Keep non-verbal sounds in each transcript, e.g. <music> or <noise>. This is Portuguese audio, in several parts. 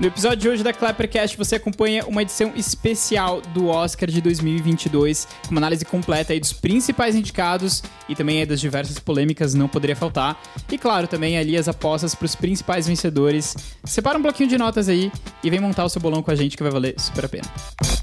No episódio de hoje da Clappercast você acompanha uma edição especial do Oscar de 2022, com uma análise completa aí dos principais indicados e também das diversas polêmicas, não poderia faltar. E claro, também ali as apostas para os principais vencedores. Separa um bloquinho de notas aí e vem montar o seu bolão com a gente que vai valer super a pena.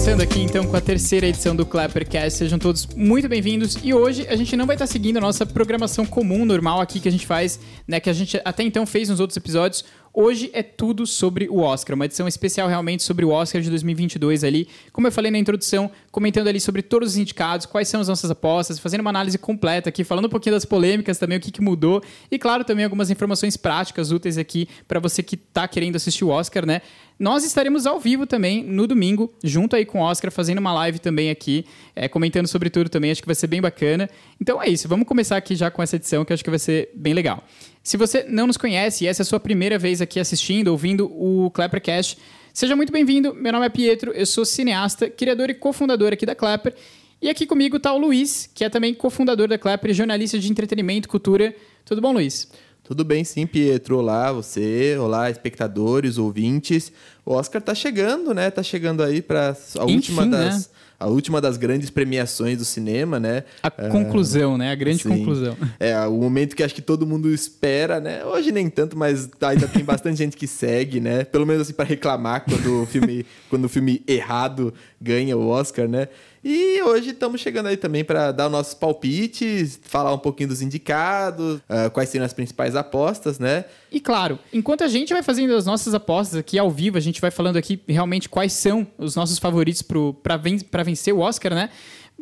Começando aqui então com a terceira edição do Clappercast, sejam todos muito bem-vindos. E hoje a gente não vai estar seguindo a nossa programação comum, normal aqui que a gente faz, né? Que a gente até então fez nos outros episódios. Hoje é tudo sobre o Oscar, uma edição especial realmente sobre o Oscar de 2022 ali. Como eu falei na introdução, comentando ali sobre todos os indicados, quais são as nossas apostas, fazendo uma análise completa aqui, falando um pouquinho das polêmicas também, o que, que mudou e claro, também algumas informações práticas úteis aqui para você que está querendo assistir o Oscar, né? Nós estaremos ao vivo também no domingo, junto aí com o Oscar, fazendo uma live também aqui, é, comentando sobre tudo também, acho que vai ser bem bacana. Então é isso, vamos começar aqui já com essa edição que acho que vai ser bem legal. Se você não nos conhece e essa é a sua primeira vez aqui assistindo, ouvindo o Clappercast, seja muito bem-vindo. Meu nome é Pietro, eu sou cineasta, criador e cofundador aqui da Clapper. E aqui comigo está o Luiz, que é também cofundador da Clapper jornalista de entretenimento e cultura. Tudo bom, Luiz? Tudo bem, sim, Pietro. Olá, você. Olá, espectadores, ouvintes. O Oscar tá chegando, né? Tá chegando aí para a última das. Né? a última das grandes premiações do cinema, né? A uh, conclusão, né? A grande sim. conclusão. É, o momento que acho que todo mundo espera, né? Hoje nem tanto, mas ainda tem bastante gente que segue, né? Pelo menos assim para reclamar quando o filme, <laughs> quando o filme errado ganha o Oscar, né? E hoje estamos chegando aí também para dar os nossos palpites, falar um pouquinho dos indicados, uh, quais seriam as principais apostas, né? E claro, enquanto a gente vai fazendo as nossas apostas aqui ao vivo, a gente vai falando aqui realmente quais são os nossos favoritos para ven vencer o Oscar, né?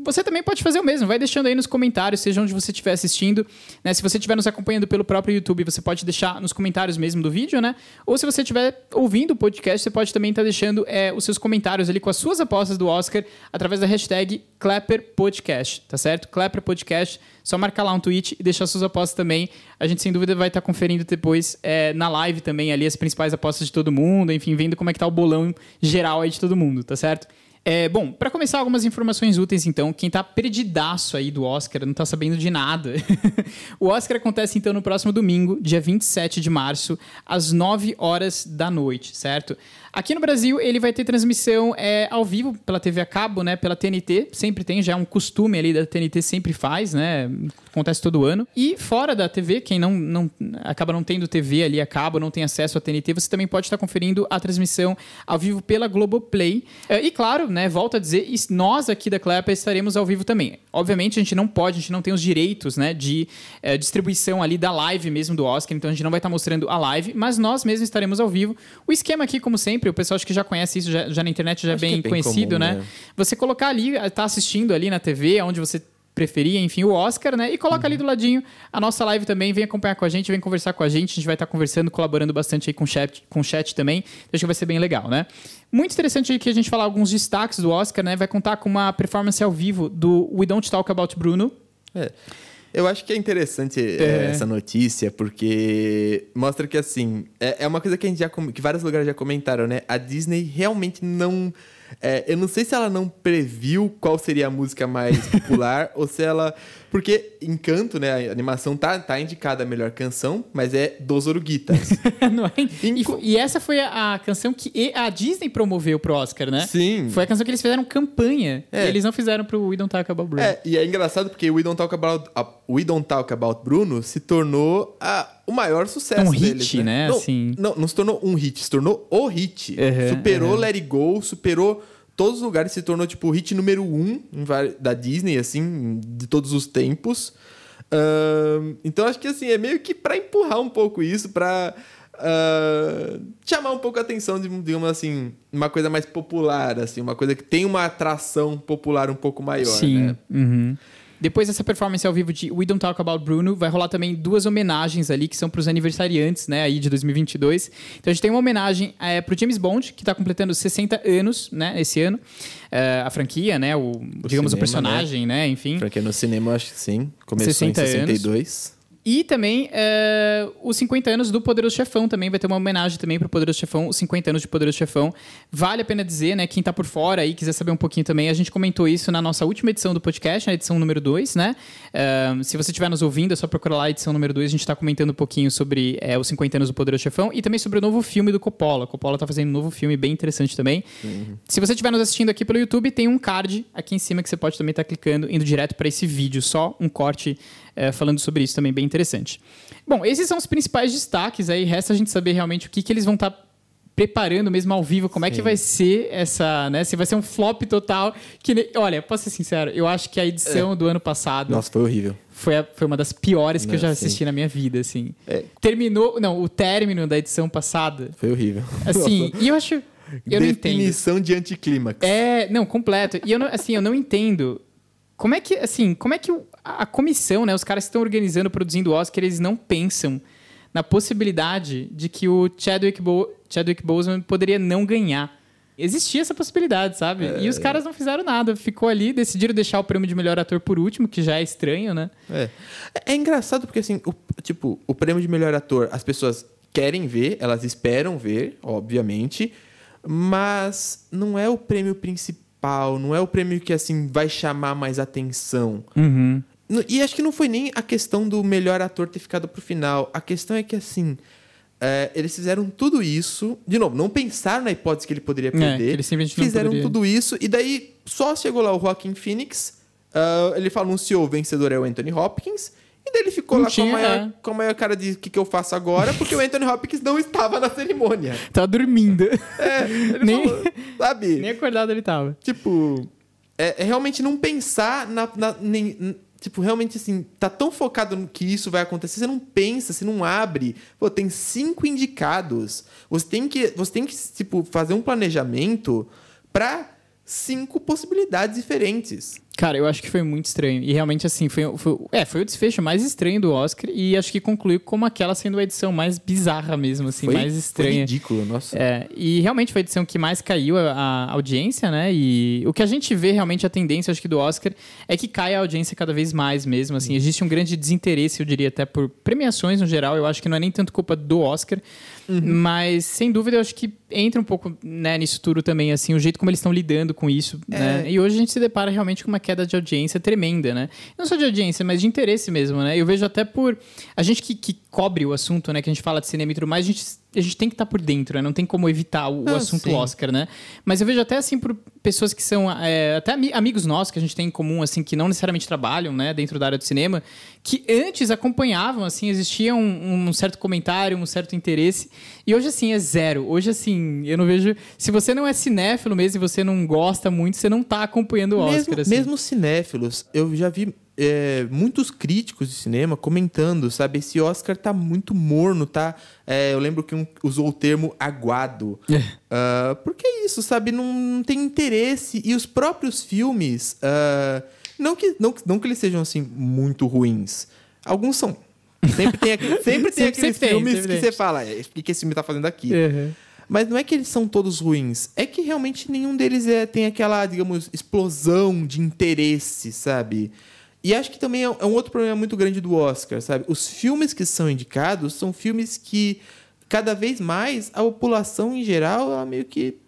Você também pode fazer o mesmo, vai deixando aí nos comentários, seja onde você estiver assistindo. Né? Se você estiver nos acompanhando pelo próprio YouTube, você pode deixar nos comentários mesmo do vídeo, né? Ou se você estiver ouvindo o podcast, você pode também estar deixando é, os seus comentários ali com as suas apostas do Oscar através da hashtag ClapperPodcast, tá certo? ClapperPodcast, só marcar lá um tweet e deixar suas apostas também. A gente sem dúvida vai estar conferindo depois é, na live também ali as principais apostas de todo mundo, enfim, vendo como é que tá o bolão geral aí de todo mundo, tá certo? É, bom, para começar, algumas informações úteis, então. Quem tá perdidaço aí do Oscar, não tá sabendo de nada. <laughs> o Oscar acontece, então, no próximo domingo, dia 27 de março, às 9 horas da noite, certo? Aqui no Brasil, ele vai ter transmissão é, ao vivo pela TV a cabo, né? Pela TNT, sempre tem, já é um costume ali da TNT, sempre faz, né? Acontece todo ano. E fora da TV, quem não, não acaba não tendo TV ali a cabo, não tem acesso à TNT, você também pode estar conferindo a transmissão ao vivo pela Globoplay. É, e claro, né? Volto a dizer, nós aqui da Clapper estaremos ao vivo também. Obviamente, a gente não pode, a gente não tem os direitos, né? De é, distribuição ali da live mesmo do Oscar, então a gente não vai estar mostrando a live, mas nós mesmos estaremos ao vivo. O esquema aqui, como sempre, sempre, o pessoal acho que já conhece isso, já, já na internet já é bem, é bem, conhecido, comum, né? né? Você colocar ali, tá assistindo ali na TV, onde você preferia, enfim, o Oscar, né? E coloca uhum. ali do ladinho a nossa live também, vem acompanhar com a gente, vem conversar com a gente, a gente vai estar conversando, colaborando bastante aí com o chat, com o chat também. Acho que vai ser bem legal, né? Muito interessante aqui a gente falar alguns destaques do Oscar, né? Vai contar com uma performance ao vivo do We Don't Talk About Bruno. É. Eu acho que é interessante é. essa notícia, porque mostra que, assim, é, é uma coisa que a gente já que vários lugares já comentaram, né? A Disney realmente não é, eu não sei se ela não previu qual seria a música mais <laughs> popular ou se ela. Porque Encanto, né? A animação tá, tá indicada a melhor canção, mas é dos Oruguitas. <laughs> não é? E, e, essa foi a, canção que a Disney promoveu pro Oscar, né? Sim. Foi a canção que eles fizeram campanha. É. eles não fizeram pro We Don't Talk About Bruno. É, e é engraçado porque We Don't Talk About, uh, We Don't Talk About Bruno se tornou a o maior sucesso um deles, hit, né? Não, assim. não, não se tornou um hit, se tornou o hit. Uhum, superou uhum. Let It Go, superou todos os lugares, se tornou tipo o hit número um da Disney, assim, de todos os tempos. Uh, então acho que assim, é meio que para empurrar um pouco isso, para uh, ah, chamar um pouco a atenção de, digamos assim, uma coisa mais popular, assim, uma coisa que tem uma atração popular um pouco maior, Sim. né? Uhum. Depois dessa performance ao vivo de We Don't Talk About Bruno, vai rolar também duas homenagens ali, que são para os aniversariantes, né, aí de 2022. Então a gente tem uma homenagem é, para o James Bond, que está completando 60 anos, né, esse ano. É, a franquia, né, o, o digamos cinema, o personagem, né? né, enfim. Franquia no cinema, acho que sim. Começou 60 em 62. Anos. E também é, os 50 anos do Poderoso Chefão também vai ter uma homenagem também para o Poderoso Chefão, os 50 anos de Poderoso Chefão. Vale a pena dizer, né? Quem tá por fora aí, quiser saber um pouquinho também, a gente comentou isso na nossa última edição do podcast, na edição número 2, né? Uh, se você estiver nos ouvindo, é só procurar lá a edição número 2, a gente está comentando um pouquinho sobre é, os 50 anos do Poderoso Chefão e também sobre o novo filme do Coppola. Coppola tá fazendo um novo filme bem interessante também. Uhum. Se você estiver nos assistindo aqui pelo YouTube, tem um card aqui em cima que você pode também estar tá clicando, indo direto para esse vídeo, só um corte é, falando sobre isso também, bem interessante. Bom, esses são os principais destaques aí. Resta a gente saber realmente o que, que eles vão estar tá preparando mesmo ao vivo, como Sim. é que vai ser essa, né? Se vai ser um flop total. Que, olha, posso ser sincero, eu acho que a edição é. do ano passado. Nossa, foi horrível. Foi, a, foi uma das piores que não, eu já assisti sim. na minha vida, assim. É. Terminou. Não, o término da edição passada. Foi horrível. Assim, <laughs> e eu acho. Eu Definição de anticlímax. É, não, completo. E eu não, assim, eu não entendo como é que, assim, como é que a comissão, né, os caras que estão organizando, produzindo o Oscar, eles não pensam na possibilidade de que o Chadwick, Bo Chadwick Boseman poderia não ganhar. Existia essa possibilidade, sabe? É... E os caras não fizeram nada. Ficou ali, decidiram deixar o prêmio de melhor ator por último, que já é estranho, né? É, é engraçado porque, assim, o, tipo, o prêmio de melhor ator, as pessoas querem ver, elas esperam ver, obviamente, mas não é o prêmio principal principal, não é o prêmio que assim vai chamar mais atenção. Uhum. E acho que não foi nem a questão do melhor ator ter ficado pro final. A questão é que assim. É, eles fizeram tudo isso. De novo, não pensaram na hipótese que ele poderia é, perder. É, eles fizeram tudo isso. E daí só chegou lá o Joaquin Phoenix. Uh, ele anunciou o vencedor é o Anthony Hopkins. E daí ele ficou não lá tinha, com, a maior, é. com a maior cara de o que, que eu faço agora, porque o Anthony Hopkins não estava na cerimônia. Tá dormindo. É, ele Nem... falou, sabe? Nem acordado ele tava. Tipo, é, é realmente não pensar na, na nem, tipo, realmente assim, tá tão focado no que isso vai acontecer, você não pensa, você não abre. Pô, tem cinco indicados. Você tem que, você tem que tipo, fazer um planejamento para cinco possibilidades diferentes. Cara, eu acho que foi muito estranho. E realmente, assim, foi, foi, é, foi o desfecho mais estranho do Oscar. E acho que concluiu como aquela sendo a edição mais bizarra mesmo, assim, foi, mais estranha. Foi ridículo, nossa. É, e realmente foi a edição que mais caiu a, a, audiência, né? E o que a gente vê realmente, a tendência, acho que do Oscar, é que cai a audiência cada vez mais mesmo, assim. Existe um grande desinteresse, eu diria, até por premiações no geral. Eu acho que não é nem tanto culpa do Oscar. Uhum. Mas, sem dúvida, eu acho que entra um pouco né, nisso tudo também, assim, o jeito como eles estão lidando com isso, é. né? E hoje a gente se depara realmente com uma queda de audiência tremenda, né? Não só de audiência, mas de interesse mesmo, né? Eu vejo até por... A gente que, que cobre o assunto, né? Que a gente fala de cinema e tudo mais, a gente a gente tem que estar tá por dentro, né? Não tem como evitar o, ah, assunto sim. Oscar, né? Mas eu vejo até assim por pessoas que são é, até amigos nossos que a gente tem em comum, assim, que não necessariamente trabalham, né, dentro da área do cinema, que antes acompanhavam, assim, existia um, um, certo comentário, um certo interesse, e hoje assim é zero. Hoje assim, eu não vejo. Se você não é cinéfilo mesmo e você não gosta muito, você não está acompanhando o Oscar. Mesmo, assim. mesmo cinéfilos, eu já vi é, muitos críticos de cinema comentando, sabe? Esse Oscar tá muito morno, tá? É, eu lembro que um usou o termo aguado. É. Uh, porque é isso, sabe? Não, não, tem interesse. E os próprios filmes, uh, não, que, não, não que eles sejam, assim, muito ruins. Alguns são. Sempre tem, aquele, <laughs> sempre tem sempre, aqueles sempre filmes tem, que você fala, é, o que esse filme tá fazendo aqui? Uhum. Mas não é que eles são todos ruins, é que realmente nenhum deles é, tem aquela, digamos, explosão de interesse, sabe? E acho que também é, é um outro problema muito grande do Oscar, sabe? Os filmes que são indicados são filmes que cada vez mais a população em geral ela meio que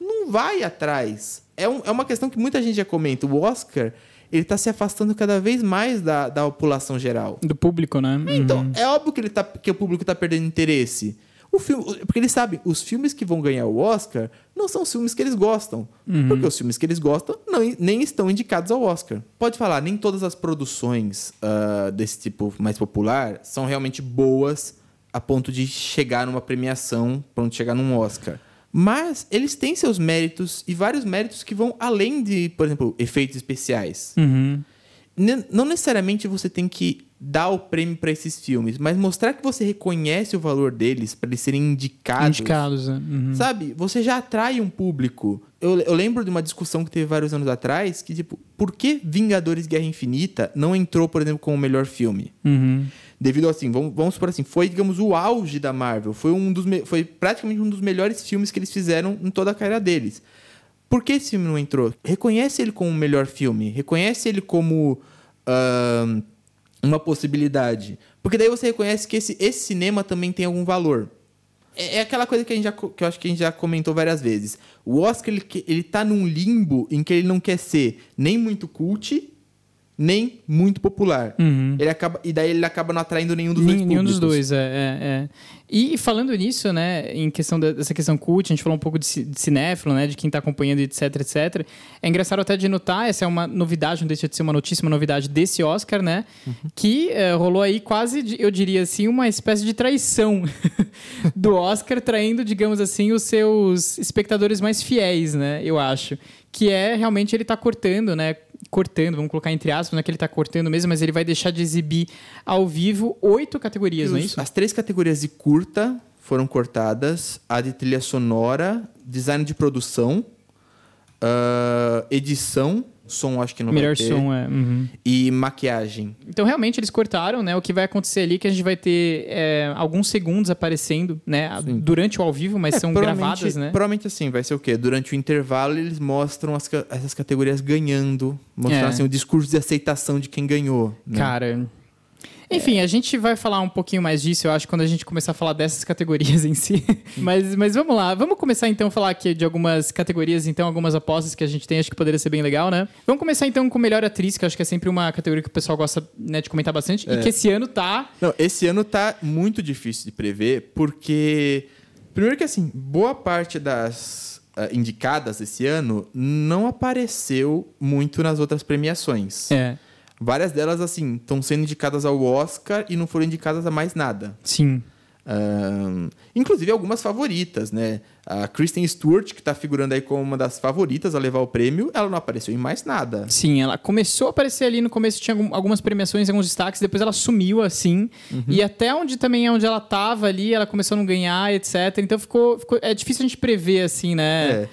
não vai atrás. É, um, é uma questão que muita gente já comenta. O Oscar ele está se afastando cada vez mais da, da população geral. Do público, né? Então, uhum. é óbvio que, ele tá, que o público está perdendo interesse. O filme, porque eles sabem, os filmes que vão ganhar o Oscar não são os filmes que eles gostam. Uhum. Porque os filmes que eles gostam não, nem estão indicados ao Oscar. Pode falar, nem todas as produções uh, desse tipo mais popular são realmente boas a ponto de chegar numa premiação, ponto de chegar num Oscar. Mas eles têm seus méritos e vários méritos que vão além de, por exemplo, efeitos especiais. Uhum. Não necessariamente você tem que dar o prêmio para esses filmes, mas mostrar que você reconhece o valor deles para eles serem indicados. Indicados, né? uhum. Sabe? Você já atrai um público. Eu, eu, lembro de uma discussão que teve vários anos atrás que, tipo, por que Vingadores Guerra Infinita não entrou, por exemplo, como o melhor filme? Uhum. Devido assim, vamos, vamos supor assim, foi, digamos, o auge da Marvel. Foi, um dos foi praticamente um dos melhores filmes que eles fizeram em toda a carreira deles. Por que esse filme não entrou? Reconhece ele como o melhor filme. Reconhece ele como. Uh, uma possibilidade. Porque daí você reconhece que esse, esse cinema também tem algum valor. É, é aquela coisa que, a gente já, que eu acho que a gente já comentou várias vezes. O Oscar, ele, ele tá num limbo em que ele não quer ser nem muito cult, nem muito popular. Uhum. Ele acaba, e daí ele acaba não atraindo nenhum dos Nenhum dois públicos. dos dois, é, é, é. E falando nisso, né, em questão dessa questão cult, a gente falou um pouco de, ci- de cinéfilo, né, de quem tá acompanhando, etc, etc. É engraçado até de notar, essa é uma novidade, não deixa de ser uma notícia, uma novidade desse Oscar, né, que eh, rolou aí quase, eu diria assim, uma espécie de traição <laughs> do Oscar, traindo, digamos assim, os seus espectadores mais fiéis, né, eu acho. Que é, realmente, ele tá cortando, né, cortando, vamos colocar entre aspas, não é que ele tá cortando mesmo, mas ele vai deixar de exibir ao vivo oito categorias, não é isso? As três categorias de curta foram cortadas: a de trilha sonora, design de produção, ah, edição, som acho que não Melhor vai ter, som, é. uhum. e maquiagem. Então, realmente, eles cortaram, né? O que vai acontecer ali é que a gente vai ter é, alguns segundos aparecendo, né? Durante o ao vivo, mas É, são gravadas, né? Provavelmente assim, vai ser o quê? Durante o intervalo eles mostram as essas categorias ganhando, mostrar É. assim, o discurso de aceitação de quem ganhou. né? Cara. Enfim, a gente vai falar um pouquinho mais disso, eu acho, quando a gente começar a falar dessas categorias <laughs> em si. mas, mas vamos lá, vamos começar então a falar aqui de algumas categorias, então, algumas apostas que a gente tem, acho que poderia ser bem legal, né? Vamos começar então com melhor atriz, que eu acho que é sempre uma categoria que o pessoal gosta né, de comentar bastante, e É. que esse ano tá. Não, esse ano tá muito difícil de prever, porque. Primeiro que assim, boa parte das ah, indicadas esse ano não apareceu muito nas outras premiações. É, Várias delas, assim, estão sendo indicadas ao Oscar e não foram indicadas a mais nada. sim. Inclusive algumas favoritas, né? A Kristen Stewart, que tá figurando aí como uma das favoritas a levar o prêmio, ela não apareceu em mais nada. Sim, ela começou a aparecer ali no começo, tinha algum- algumas premiações, alguns destaques, depois ela sumiu assim. Uhum. E até onde também é onde ela tava ali, ela começou a não ganhar, etc. Então ficou, ficou- É difícil a gente prever, assim, né? É.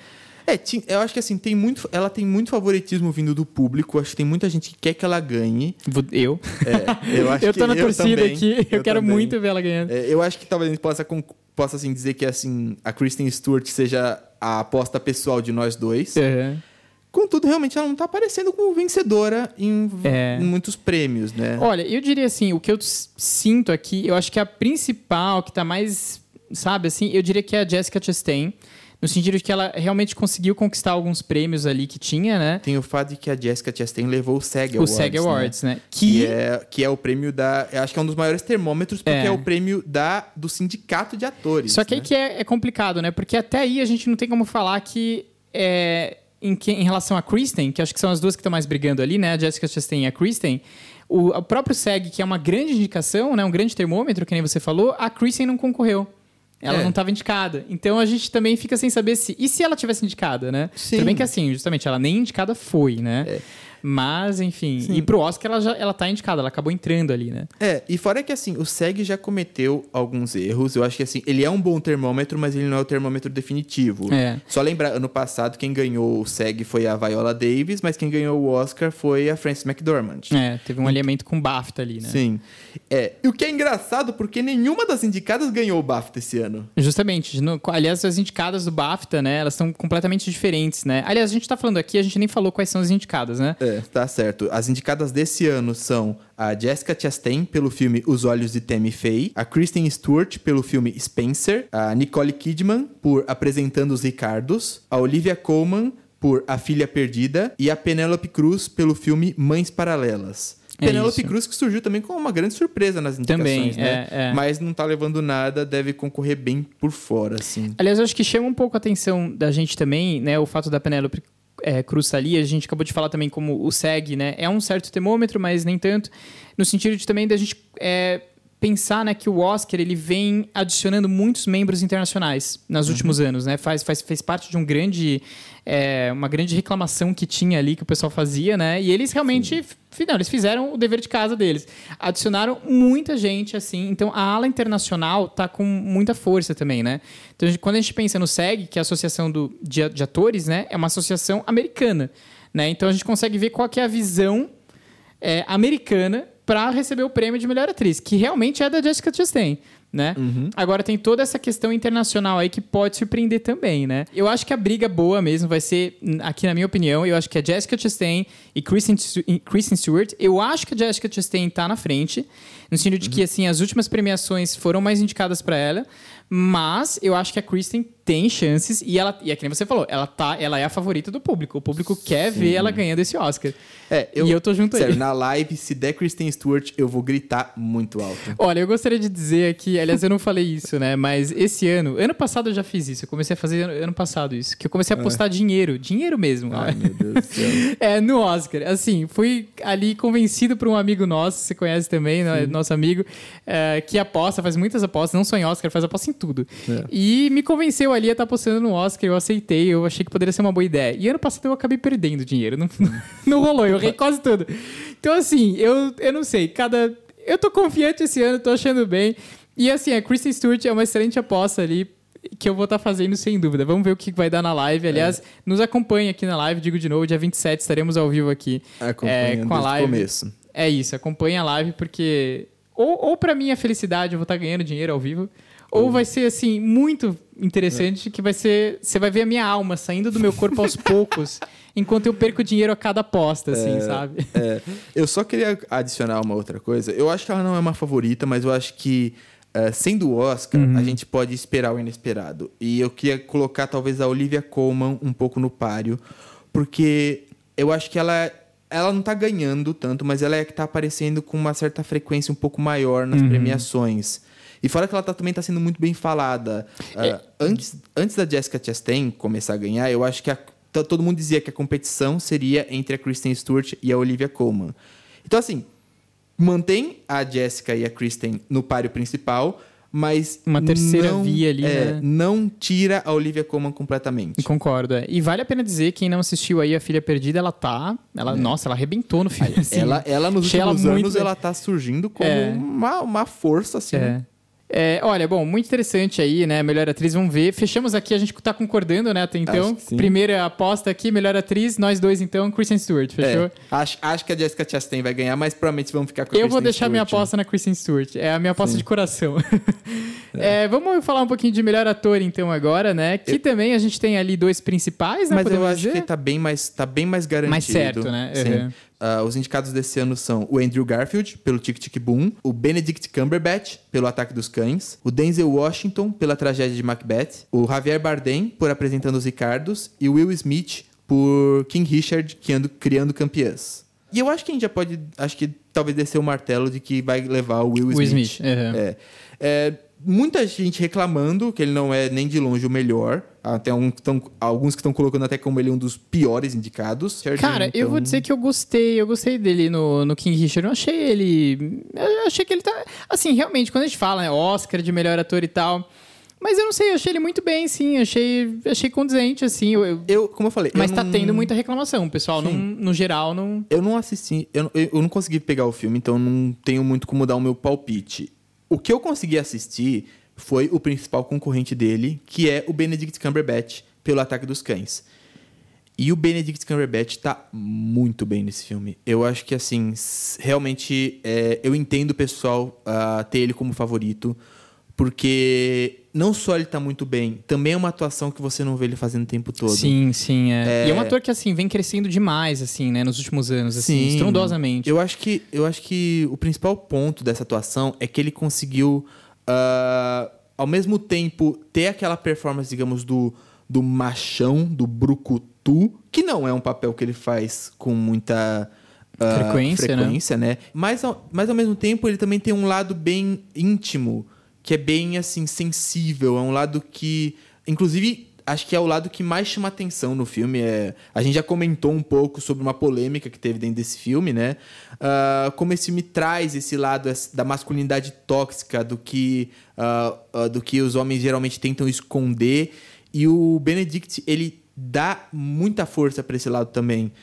É, eu acho que assim, tem muito, ela tem muito favoritismo vindo do público. Acho que tem muita gente que quer que ela ganhe. Eu. É, eu acho <laughs> eu que tô na torcida também, aqui, eu, quero também. muito ver ela ganhando. É, eu acho que talvez a gente possa, possa assim, dizer que assim, a Kristen Stewart seja a aposta pessoal de nós dois. Uhum. Contudo, realmente ela não tá aparecendo como vencedora em, É. em muitos prêmios, né? Olha, eu diria assim, o que eu sinto aqui, eu acho que a principal, que tá mais, sabe, assim, eu diria que é a Jessica Chastain. No sentido de que ela realmente conseguiu conquistar alguns prêmios ali que tinha, né? Tem o fato de que a Jessica Chastain levou o SAG O Awards. SAG né? Awards, né? Que... é, que é o prêmio da. Acho que é um dos maiores termômetros, porque É. é, o prêmio da, do sindicato de atores. Só que aí né? que é, é complicado, né? Porque até aí a gente não tem como falar que é, em, que- em relação a Kristen, que acho que são as duas que estão mais brigando ali, né? A Jessica Chastain e a Kristen. O, o próprio SEG, que é uma grande indicação, né? Um grande termômetro, que nem você falou, a Kristen não concorreu. Ela É. não estava indicada. Então a gente também fica sem saber se. E se ela tivesse indicada, né? Sim. Bem que assim, justamente, ela nem indicada foi, né? É. Mas, enfim. Sim. E pro Oscar ela já ela tá indicada, ela acabou entrando ali, né? É, e fora que assim, o SEG já cometeu alguns erros. Eu acho que assim, ele é um bom termômetro, mas ele não é o termômetro definitivo. É. Só lembrar, ano passado, quem ganhou o SEG foi a Viola Davis, mas quem ganhou o Oscar foi a Frances McDormand. É, teve um alinhamento com o BAFTA ali, né? Sim. É, e o que é engraçado, porque nenhuma das indicadas ganhou o BAFTA esse ano. Justamente. No- aliás, as indicadas do BAFTA, né? Elas são completamente diferentes, né? Aliás, a gente tá falando aqui, a gente nem falou quais são as indicadas, né? É, tá certo. As indicadas desse ano são a Jessica Chastain pelo filme Os Olhos de Tammy Faye, a Kristen Stewart pelo filme Spencer, a Nicole Kidman por Apresentando os Ricardos, a Olivia Colman por A Filha Perdida e a Penélope Cruz pelo filme Mães Paralelas. É Penélope. Cruz que surgiu também como uma grande surpresa nas indicações, Também, né? é, é. Mas não tá levando nada, deve concorrer bem por fora, assim. Aliás, eu acho que chama um pouco a atenção da gente também, né? O fato da Penélope é, Cruz tá ali. A gente acabou de falar também como o SEG, né? É um certo termômetro, mas nem tanto. No sentido de também da gente é, pensar né, que o Oscar ele vem adicionando muitos membros internacionais nos últimos anos, né? Faz, faz, fez parte de um grande, é, uma grande reclamação que tinha ali que o pessoal fazia, né? E eles realmente não, eles fizeram o dever de casa deles. Adicionaram muita gente, assim. Então, a ala internacional tá com muita força também, né? Então, a gente- quando a gente pensa no SEG, que é a Associação do, de, de Atores, né? É uma associação americana, né? Então, a gente consegue ver qual é a visão é, americana para receber o prêmio de melhor atriz, que realmente é da Jessica Chastain. Né? Uhum. Agora tem toda essa questão internacional aí que pode surpreender também, né? Eu acho que a briga boa mesmo vai ser, aqui na minha opinião, eu acho que a Jessica Chastain e Kristen, Kristen Stewart, eu acho que a Jessica Chastain tá na frente, no sentido de que, uhum. assim, as últimas premiações foram mais indicadas para ela, mas eu acho que a Kristen tem chances e ela e é que nem você falou, ela tá, ela é a favorita do público. O público quer Sim. ver ela ganhando esse Oscar. É, eu, e eu tô junto sério, aí. na live, se der Kristen Stewart, eu vou gritar muito alto. Olha, eu gostaria de dizer aqui, aliás, eu não falei isso, né? Mas esse ano, ano passado eu já fiz isso. Eu comecei a fazer ano, passado isso, que eu comecei a postar é. dinheiro, dinheiro mesmo. Ai, meu Deus do céu. <laughs> é, no Oscar. Assim, fui ali convencido por um amigo nosso, você conhece também, né? nosso amigo, é, que aposta, faz muitas apostas, não só em Oscar, faz aposta em tudo. É. E me convenceu ali a estar tá postando no Oscar, eu aceitei, eu achei que poderia ser uma boa ideia. E ano passado eu acabei perdendo dinheiro, não, <laughs> não rolou, eu errei quase tudo. Então, assim, eu, eu não sei, cada. Eu tô confiante esse ano, tô achando bem. E assim, a Kristen Stewart é uma excelente aposta ali que eu vou estar tá fazendo sem dúvida. Vamos ver o que vai dar na live. Aliás, é. nos acompanhe aqui na live, digo de novo, dia 27 estaremos ao vivo aqui é, com a live. Começo. É isso, acompanhe a live porque ou, ou para minha felicidade eu vou estar tá ganhando dinheiro ao vivo, ou vai ser assim muito interessante é. que vai ser, você vai ver a minha alma saindo do meu corpo aos poucos, <laughs> enquanto eu perco dinheiro a cada aposta, assim, é, sabe? É. Eu só queria adicionar uma outra coisa. Eu acho que ela não é uma favorita, mas eu acho que Uh, sendo o Oscar, uhum. a gente pode esperar o inesperado. E eu queria colocar talvez a Olivia Colman um pouco no páreo, porque eu acho que ela, ela não está ganhando tanto, mas ela é que está aparecendo com uma certa frequência um pouco maior nas uhum. premiações. E fora que ela tá, também está sendo muito bem falada. É. Uh, antes, antes da Jessica Chastain começar a ganhar, eu acho que a, todo mundo dizia que a competição seria entre a Kristen Stewart e a Olivia Colman. Então, assim, mantém a Jessica e a Kristen no páreo principal, mas uma terceira não, via ali, é, né? não tira a Olivia Colman completamente. Concordo. É. E vale a pena dizer quem não assistiu aí a Filha Perdida, ela tá, ela, é. nossa, ela arrebentou no filme. Assim. Ela, ela nos últimos ela anos muito... ela tá surgindo como é. uma, uma força assim. É. É, olha, bom, muito interessante aí, né? Melhor atriz, vamos ver. Fechamos aqui, a gente tá concordando, né, até então. Primeira aposta aqui, melhor atriz, nós dois então, Kristen Stewart, fechou? É, acho, acho que a Jessica Chastain vai ganhar, mas provavelmente vamos ficar com a Eu vou deixar Stewart, minha aposta né? na Kristen Stewart, é a minha aposta Sim. de coração. <laughs> É. É, vamos falar um pouquinho de melhor ator então agora, né? Que eu... também a gente tem ali dois principais, né? Mas eu acho que tá bem mais, tá bem mais garantido. Mais certo, né? Sim. Uh, os indicados desse ano são o Andrew Garfield, pelo Tic Tic Boom, o Benedict Cumberbatch, pelo Ataque dos Cães, o Denzel Washington, pela Tragédia de Macbeth, o Javier Bardem, por Apresentando os Ricardos, e o Will Smith, por King Richard, Criando Campeãs. E eu acho que a gente já pode, acho que talvez descer o martelo de que vai levar o Will Smith. Will Smith, uhum. é. é muita gente reclamando que ele não é nem de longe o melhor. Até um, tão, alguns que estão colocando até como ele um dos piores indicados. Cara, então... eu vou dizer que eu gostei. Eu gostei dele no, no King Richard. Eu achei ele. Eu achei que ele tá. Assim, realmente, quando a gente fala, né, Oscar de melhor ator e tal. Mas eu não sei, eu achei ele muito bem, sim. Achei, achei condizente, assim. Eu, eu como eu falei. Mas eu tá não... tendo muita reclamação, pessoal. Não, no geral, não. Eu não assisti, eu, eu não consegui pegar o filme, então não tenho muito como dar o meu palpite. O que eu consegui assistir foi o principal concorrente dele, que é o Benedict Cumberbatch, pelo Ataque dos Cães. E o Benedict Cumberbatch tá muito bem nesse filme. Eu acho que, assim, realmente é, eu entendo o pessoal uh, ter ele como favorito, porque não só ele tá muito bem, também é uma atuação que você não vê ele fazendo o tempo todo. Sim, sim. É. é... E é um ator que, assim, vem crescendo demais, assim, né, nos últimos anos, assim, sim. estrondosamente. Eu acho, que, eu acho que o principal ponto dessa atuação é que ele conseguiu uh, ao mesmo tempo, ter aquela performance, digamos, do, do machão, do brucutu, que não é um papel que ele faz com muita uh, frequência, né? frequência né? né? Mas, ao, mas ao mesmo tempo, ele também tem um lado bem íntimo, que é bem, assim, sensível. É um lado que, inclusive, acho que é o lado que mais chama atenção no filme. É, a gente já comentou um pouco sobre uma polêmica que teve dentro desse filme, né? Uh, como esse filme traz esse lado da masculinidade tóxica, do que, uh, uh, do que os homens geralmente tentam esconder. E o Benedict, ele dá muita força para esse lado também.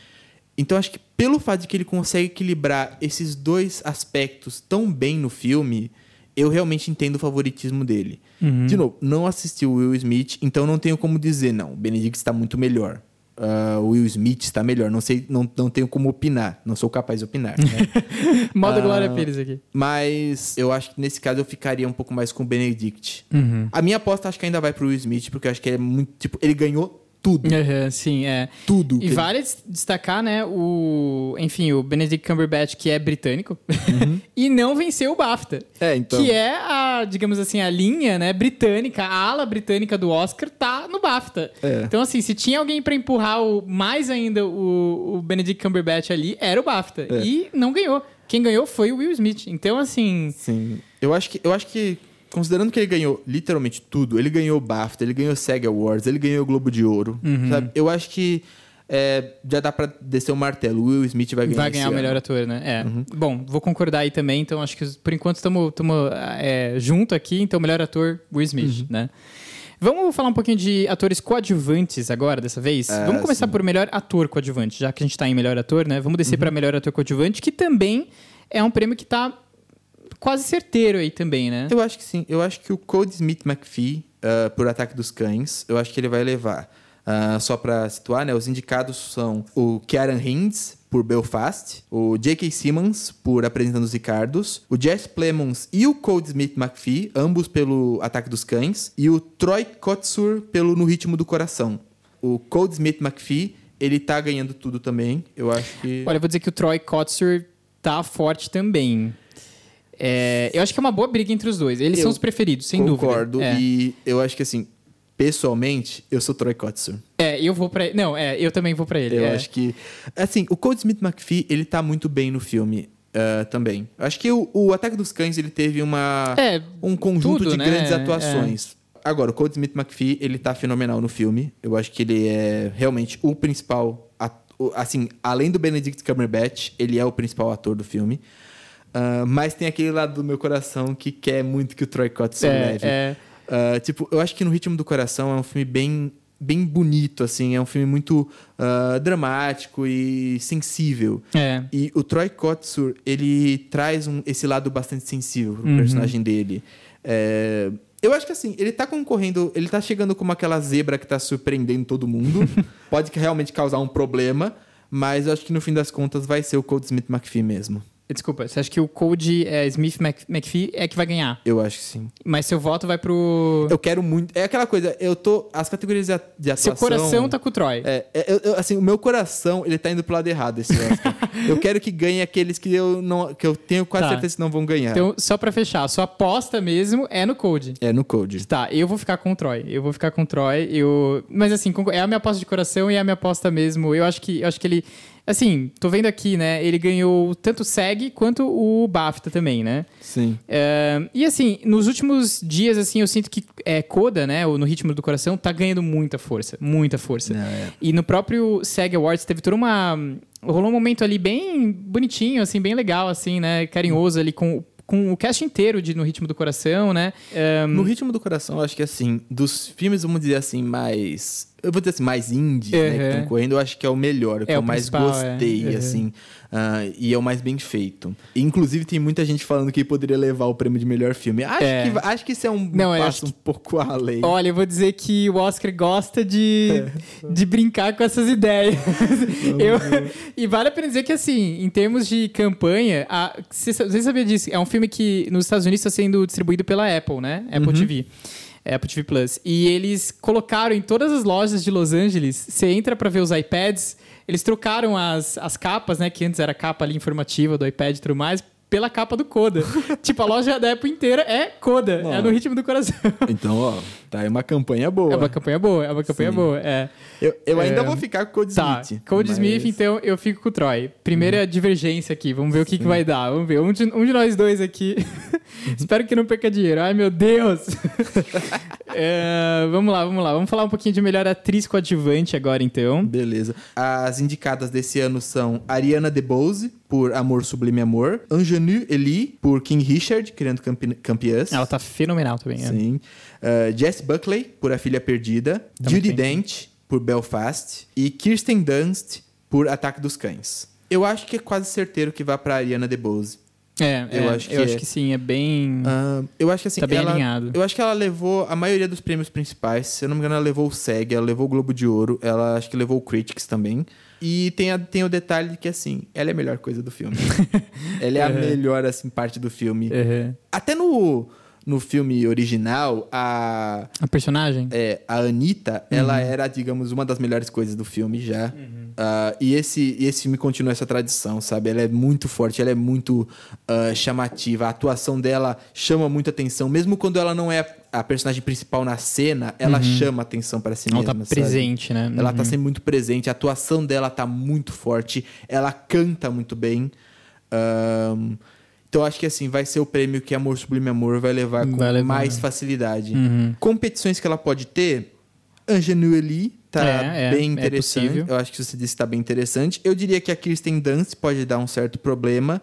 Então acho que pelo fato de que ele consegue equilibrar esses dois aspectos tão bem no filme, eu realmente entendo o favoritismo dele. Uhum. De novo, não assisti o Will Smith, então não tenho como dizer, não, o Benedict está muito melhor. uh, o Will Smith está melhor. Não sei, não, não tenho como opinar. Não sou capaz de opinar. Né? <laughs> Modo uh, Glória Pires aqui. Mas eu acho que nesse caso eu ficaria um pouco mais com o Benedict. Uhum. A minha aposta acho que ainda vai pro Will Smith, porque eu acho que ele é muito. Tipo, ele ganhou tudo. Uhum, sim, é. Tudo. E vale destacar, né, o... Enfim, o Benedict Cumberbatch, que é britânico, uhum. <laughs> e não venceu o BAFTA. É, então... Que é a, digamos assim, a linha, né, britânica, a ala britânica do Oscar tá no BAFTA. É. Então, assim, se tinha alguém para empurrar o, mais ainda o, o Benedict Cumberbatch ali, era o BAFTA. É. E não ganhou. Quem ganhou foi o Will Smith. Então, assim... Sim. Eu acho que... Eu acho que considerando que ele ganhou literalmente tudo, ele ganhou BAFTA, ele ganhou SEG Awards, ele ganhou o Globo de Ouro, uhum. sabe? Eu acho que é, já dá pra descer o martelo. O Will Smith vai ganhar Vai ganhar o melhor ator, né? É. Uhum. Bom, vou concordar aí também. Então, acho que por enquanto estamos é, junto aqui. Então, melhor ator, Will Smith, uhum. né? Vamos falar um pouquinho de atores coadjuvantes agora, dessa vez? É, Vamos começar sim. por melhor ator coadjuvante, já que a gente está em melhor ator, né? Vamos descer uhum. para melhor ator coadjuvante, que também é um prêmio que está quase certeiro aí também, né? Eu acho que sim. Eu acho que o Code Smith McPhee, uh, por Ataque dos Cães, eu acho que ele vai levar. Uh, só para situar, né? Os indicados são o Kieran Hines, por Belfast, o J.K. Simmons, por Apresentando os Ricardos, o Jess Plemons e o Code Smith McPhee, ambos pelo Ataque dos Cães, e o Troy Kotsur pelo No Ritmo do Coração. O Code Smith McPhee, ele tá ganhando tudo também, eu acho que... Olha, eu vou dizer que o Troy Kotsur tá forte também. É, eu acho que é uma boa briga entre os dois. Eles eu são os preferidos, sem concordo, dúvida. Concordo. É. E eu acho que assim, pessoalmente, eu sou Troy Kotsur. É, eu vou para Não, é, eu também vou para ele. Eu é. acho que. Assim, o Code Smith McPhee, ele tá muito bem no filme. Uh, também. Acho que o, o, Ataque dos Cães ele teve uma é, um conjunto tudo, de né? grandes atuações. É. Agora, o Code Smith McPhee, ele tá fenomenal no filme. Eu acho que ele é realmente o principal. Assim, além do Benedict Cumberbatch, ele é o principal ator do filme. Uh, mas tem aquele lado do meu coração que quer muito que o Troy Kotsur é, leve. É. Uh, tipo, eu acho que No Ritmo do Coração é um filme bem, bem bonito, assim. É um filme muito uh, dramático e sensível. É. E o Troy Kotsur, ele traz um, esse lado bastante sensível pro uhum. personagem dele. É, eu acho que assim, ele tá concorrendo, ele tá chegando como aquela zebra que tá surpreendendo todo mundo. <laughs> Pode realmente causar um problema, mas eu acho que no fim das contas vai ser o Cold Smith McPhee mesmo. Desculpa, você acha que o Code é, Smith McPhee é que vai ganhar? Eu acho que sim. Mas seu voto vai pro. Eu quero muito. É aquela coisa, eu tô. As categorias de atuação. Seu coração tá com o Troy. É, é eu, eu, assim, o meu coração, ele tá indo pro lado errado esse Oscar. <laughs> eu quero que ganhe aqueles que eu, não, que eu tenho quase tá. certeza que não vão ganhar. Então, só pra fechar, sua aposta mesmo é no Code. É no Code. Tá, eu vou ficar com o Troy. Eu vou ficar com o Troy. Eu... Mas assim, é a minha aposta de coração e é a minha aposta mesmo. Eu acho que, eu acho que ele Assim, tô vendo aqui, né? Ele ganhou tanto o SEG quanto o BAFTA também, né? Sim. Uh, e assim, nos últimos dias, assim, eu sinto que é, Coda, né? No Ritmo do Coração, tá ganhando muita força. Muita força. Não, é. E no próprio SEG Awards teve toda uma... Rolou um momento ali bem bonitinho, assim, bem legal, assim, né? Carinhoso ali com com o cast inteiro de No Ritmo do Coração, né? Um... No Ritmo do Coração, acho que assim, dos filmes, vamos dizer assim, mais eu vou dizer assim, mais indie, uhum. né, que estão correndo, eu acho que é o melhor, é que eu mais gostei, é. uhum. assim. Uh, e é o mais bem feito. Inclusive, tem muita gente falando que poderia levar o prêmio de melhor filme. Acho, é. que, acho que isso é um Não, passo que... um pouco <laughs> além. Olha, eu vou dizer que o Oscar gosta de, é. de brincar com essas ideias. eu, <laughs> e vale a pena dizer que, assim, em termos de campanha, a, você, você sabia disso? É um filme que nos Estados Unidos está sendo distribuído pela Apple, né? Apple uhum. TV é, Apple TV Plus. E eles colocaram em todas as lojas de Los Angeles, você entra para ver os iPads, eles trocaram as, as capas, né? Que antes era capa ali informativa do iPad e tudo mais, pela capa do Coda. <laughs> tipo, a loja da Apple inteira é Coda, é no ritmo do coração. então, ó, tá aí uma campanha boa. É uma campanha boa, é uma campanha Sim. boa. É. Eu, eu ainda é... vou ficar com o Code tá. Smith. Code mas... Smith, então eu fico com o Troy. Primeira uhum. divergência aqui, vamos ver o que, que vai dar. Vamos ver. Um de, um de nós dois aqui. <laughs> Espero que não perca dinheiro. Ai, meu Deus! <laughs> é, vamos lá, vamos lá. Vamos falar um pouquinho de melhor atriz coadjuvante agora, então. Beleza. As indicadas desse ano são Ariana DeBose, por Amor Sublime Amor. Anjanu Eli, por King Richard, Criando Campi Campeãs. Ela tá fenomenal também. É. Sim. Uh, Jess Buckley, por A Filha Perdida. Também Judy Dent, por Belfast. E Kirsten Dunst, por Ataque dos Cães. Eu acho que é quase certeiro que vá pra Ariana DeBose. É, eu, é, acho, que eu é. acho que sim, é bem. Uh, eu acho que assim. Tá bem ela, alinhado. Eu acho que ela levou a maioria dos prêmios principais. Se eu não me engano, ela levou o SEG, ela levou o Globo de Ouro, ela acho que levou o Critics também. E tem, a, tem o detalhe de que, assim, ela é a melhor coisa do filme. <laughs> ela é uhum. a melhor, assim, parte do filme. Uhum. Até no no filme original, a. A personagem? É, a Anitta, uhum. ela era, digamos, uma das melhores coisas do filme já. Uhum. Uh, e, esse, esse filme continua essa tradição, sabe? Ela é muito forte, ela é muito uh, chamativa. A atuação dela chama muita atenção. Mesmo quando ela não é a personagem principal na cena, ela uhum. chama atenção para si ela mesma. Ela tá sabe? presente, né? Ela tá uhum. sempre muito presente. A atuação dela tá muito forte. Ela canta muito bem. Um, então acho que assim, vai ser o prêmio que Amor Sublime Amor vai levar com vai levar. mais facilidade. Uhum. Competições que ela pode ter, Angenueli tá é, é, bem é interessante. É Eu acho que você disse que tá bem interessante. Eu diria que a Kirsten Dunst pode dar um certo problema.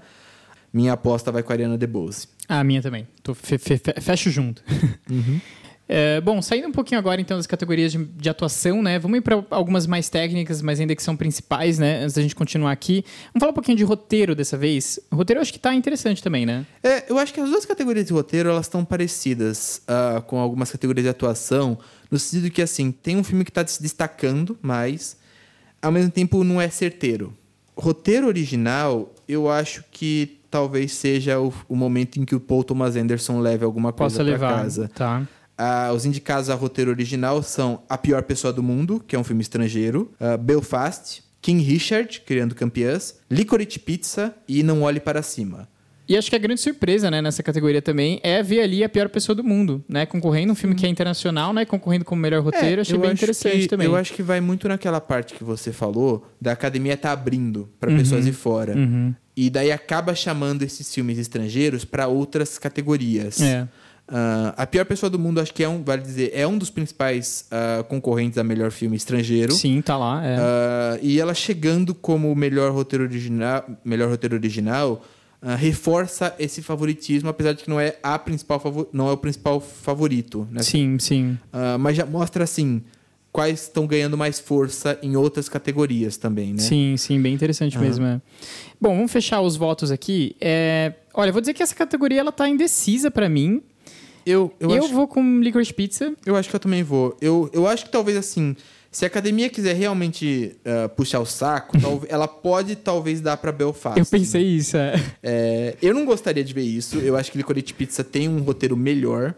Minha aposta vai com a Ariana DeBose. Ah, a minha também. Tô fe fe fecho junto. Uhum. <laughs> É, bom, saindo um pouquinho agora então das categorias de, de atuação, né? Vamos ir para algumas mais técnicas, mas ainda que são principais, né? Antes da gente continuar aqui. Vamos falar um pouquinho de roteiro dessa vez. O roteiro eu acho que está interessante também, né? É, eu acho que as duas categorias de roteiro elas estão parecidas uh, com algumas categorias de atuação, no sentido que assim, tem um filme que está se destacando, mas ao mesmo tempo não é certeiro. Roteiro original, eu acho que talvez seja o, o momento em que o Paul Thomas Anderson leve alguma coisa para casa. Tá. Uh, os indicados a roteiro original são A Pior Pessoa do Mundo, que é um filme estrangeiro, Belfast, King Richard, Criando Campeãs, Licorice Pizza e Não Olhe Para Cima. E acho que a grande surpresa, né, nessa categoria também é ver ali a pior pessoa do mundo, né, concorrendo um filme que é internacional, né, concorrendo como melhor roteiro, é, achei bem interessante que, também. Eu acho que vai muito naquela parte que você falou da academia tá abrindo para uhum, pessoas de fora. Uhum. E daí acaba chamando esses filmes estrangeiros para outras categorias. É. Uh, a pior pessoa do mundo, acho que é um, vale dizer, é um dos principais uh, concorrentes a melhor filme estrangeiro. Sim, tá lá. É. Uh, e ela chegando como melhor roteiro original, melhor roteiro original, reforça esse favoritismo, apesar de que não é a principal não é o principal favorito. Né? Sim, sim. mas já mostra assim quais estão ganhando mais força em outras categorias também, né? Sim, sim, bem interessante mesmo. É. Bom, vamos fechar os votos aqui. É... Olha, vou dizer que essa categoria ela tá indecisa para mim. Eu, eu, eu acho... vou com licorice pizza. Eu acho que eu também vou. Eu, eu acho que talvez assim, se a academia quiser realmente uh, puxar o saco, <laughs> ela pode talvez dar para Belfast. Eu pensei né? isso, é. é. Eu não gostaria de ver isso. Eu acho que Licorice Pizza tem um roteiro melhor.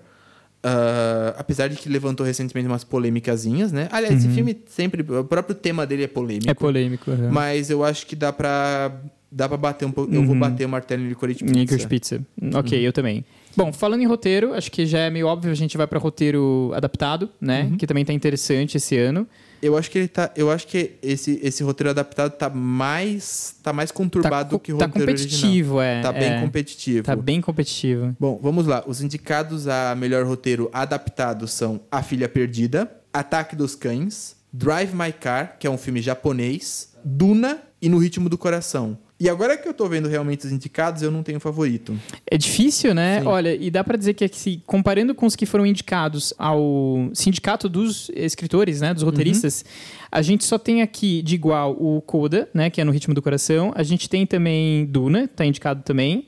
Uh, apesar de que levantou recentemente umas polêmicasinhas, né? Aliás, uhum. esse filme sempre. O próprio tema dele é polêmico. É polêmico, uhum. Mas eu acho que dá pra. Dá pra bater um pouco. Uhum. Eu vou bater o martelo em Licorice Pizza. Licorice Pizza. Ok, uhum. eu também. Bom, falando em roteiro, acho que já é meio óbvio, a gente vai para roteiro adaptado, né? Uhum. Que também tá interessante esse ano. Eu acho que ele tá, eu acho que esse, esse roteiro adaptado tá mais tá mais conturbado tá, do que o tá roteiro competitivo, original. é. Tá bem é, competitivo. Tá bem competitivo. Bom, vamos lá. Os indicados a melhor roteiro adaptado são A Filha Perdida, Ataque dos Cães, Drive My Car, que é um filme japonês, Duna e No Ritmo do Coração. E agora que eu tô vendo realmente os indicados, eu não tenho favorito. É difícil, né? Sim. Olha, e dá para dizer que assim, comparando com os que foram indicados ao sindicato dos escritores, né, dos roteiristas, uhum. a gente só tem aqui de igual o Coda, né, que é no ritmo do coração. A gente tem também Duna, tá indicado também.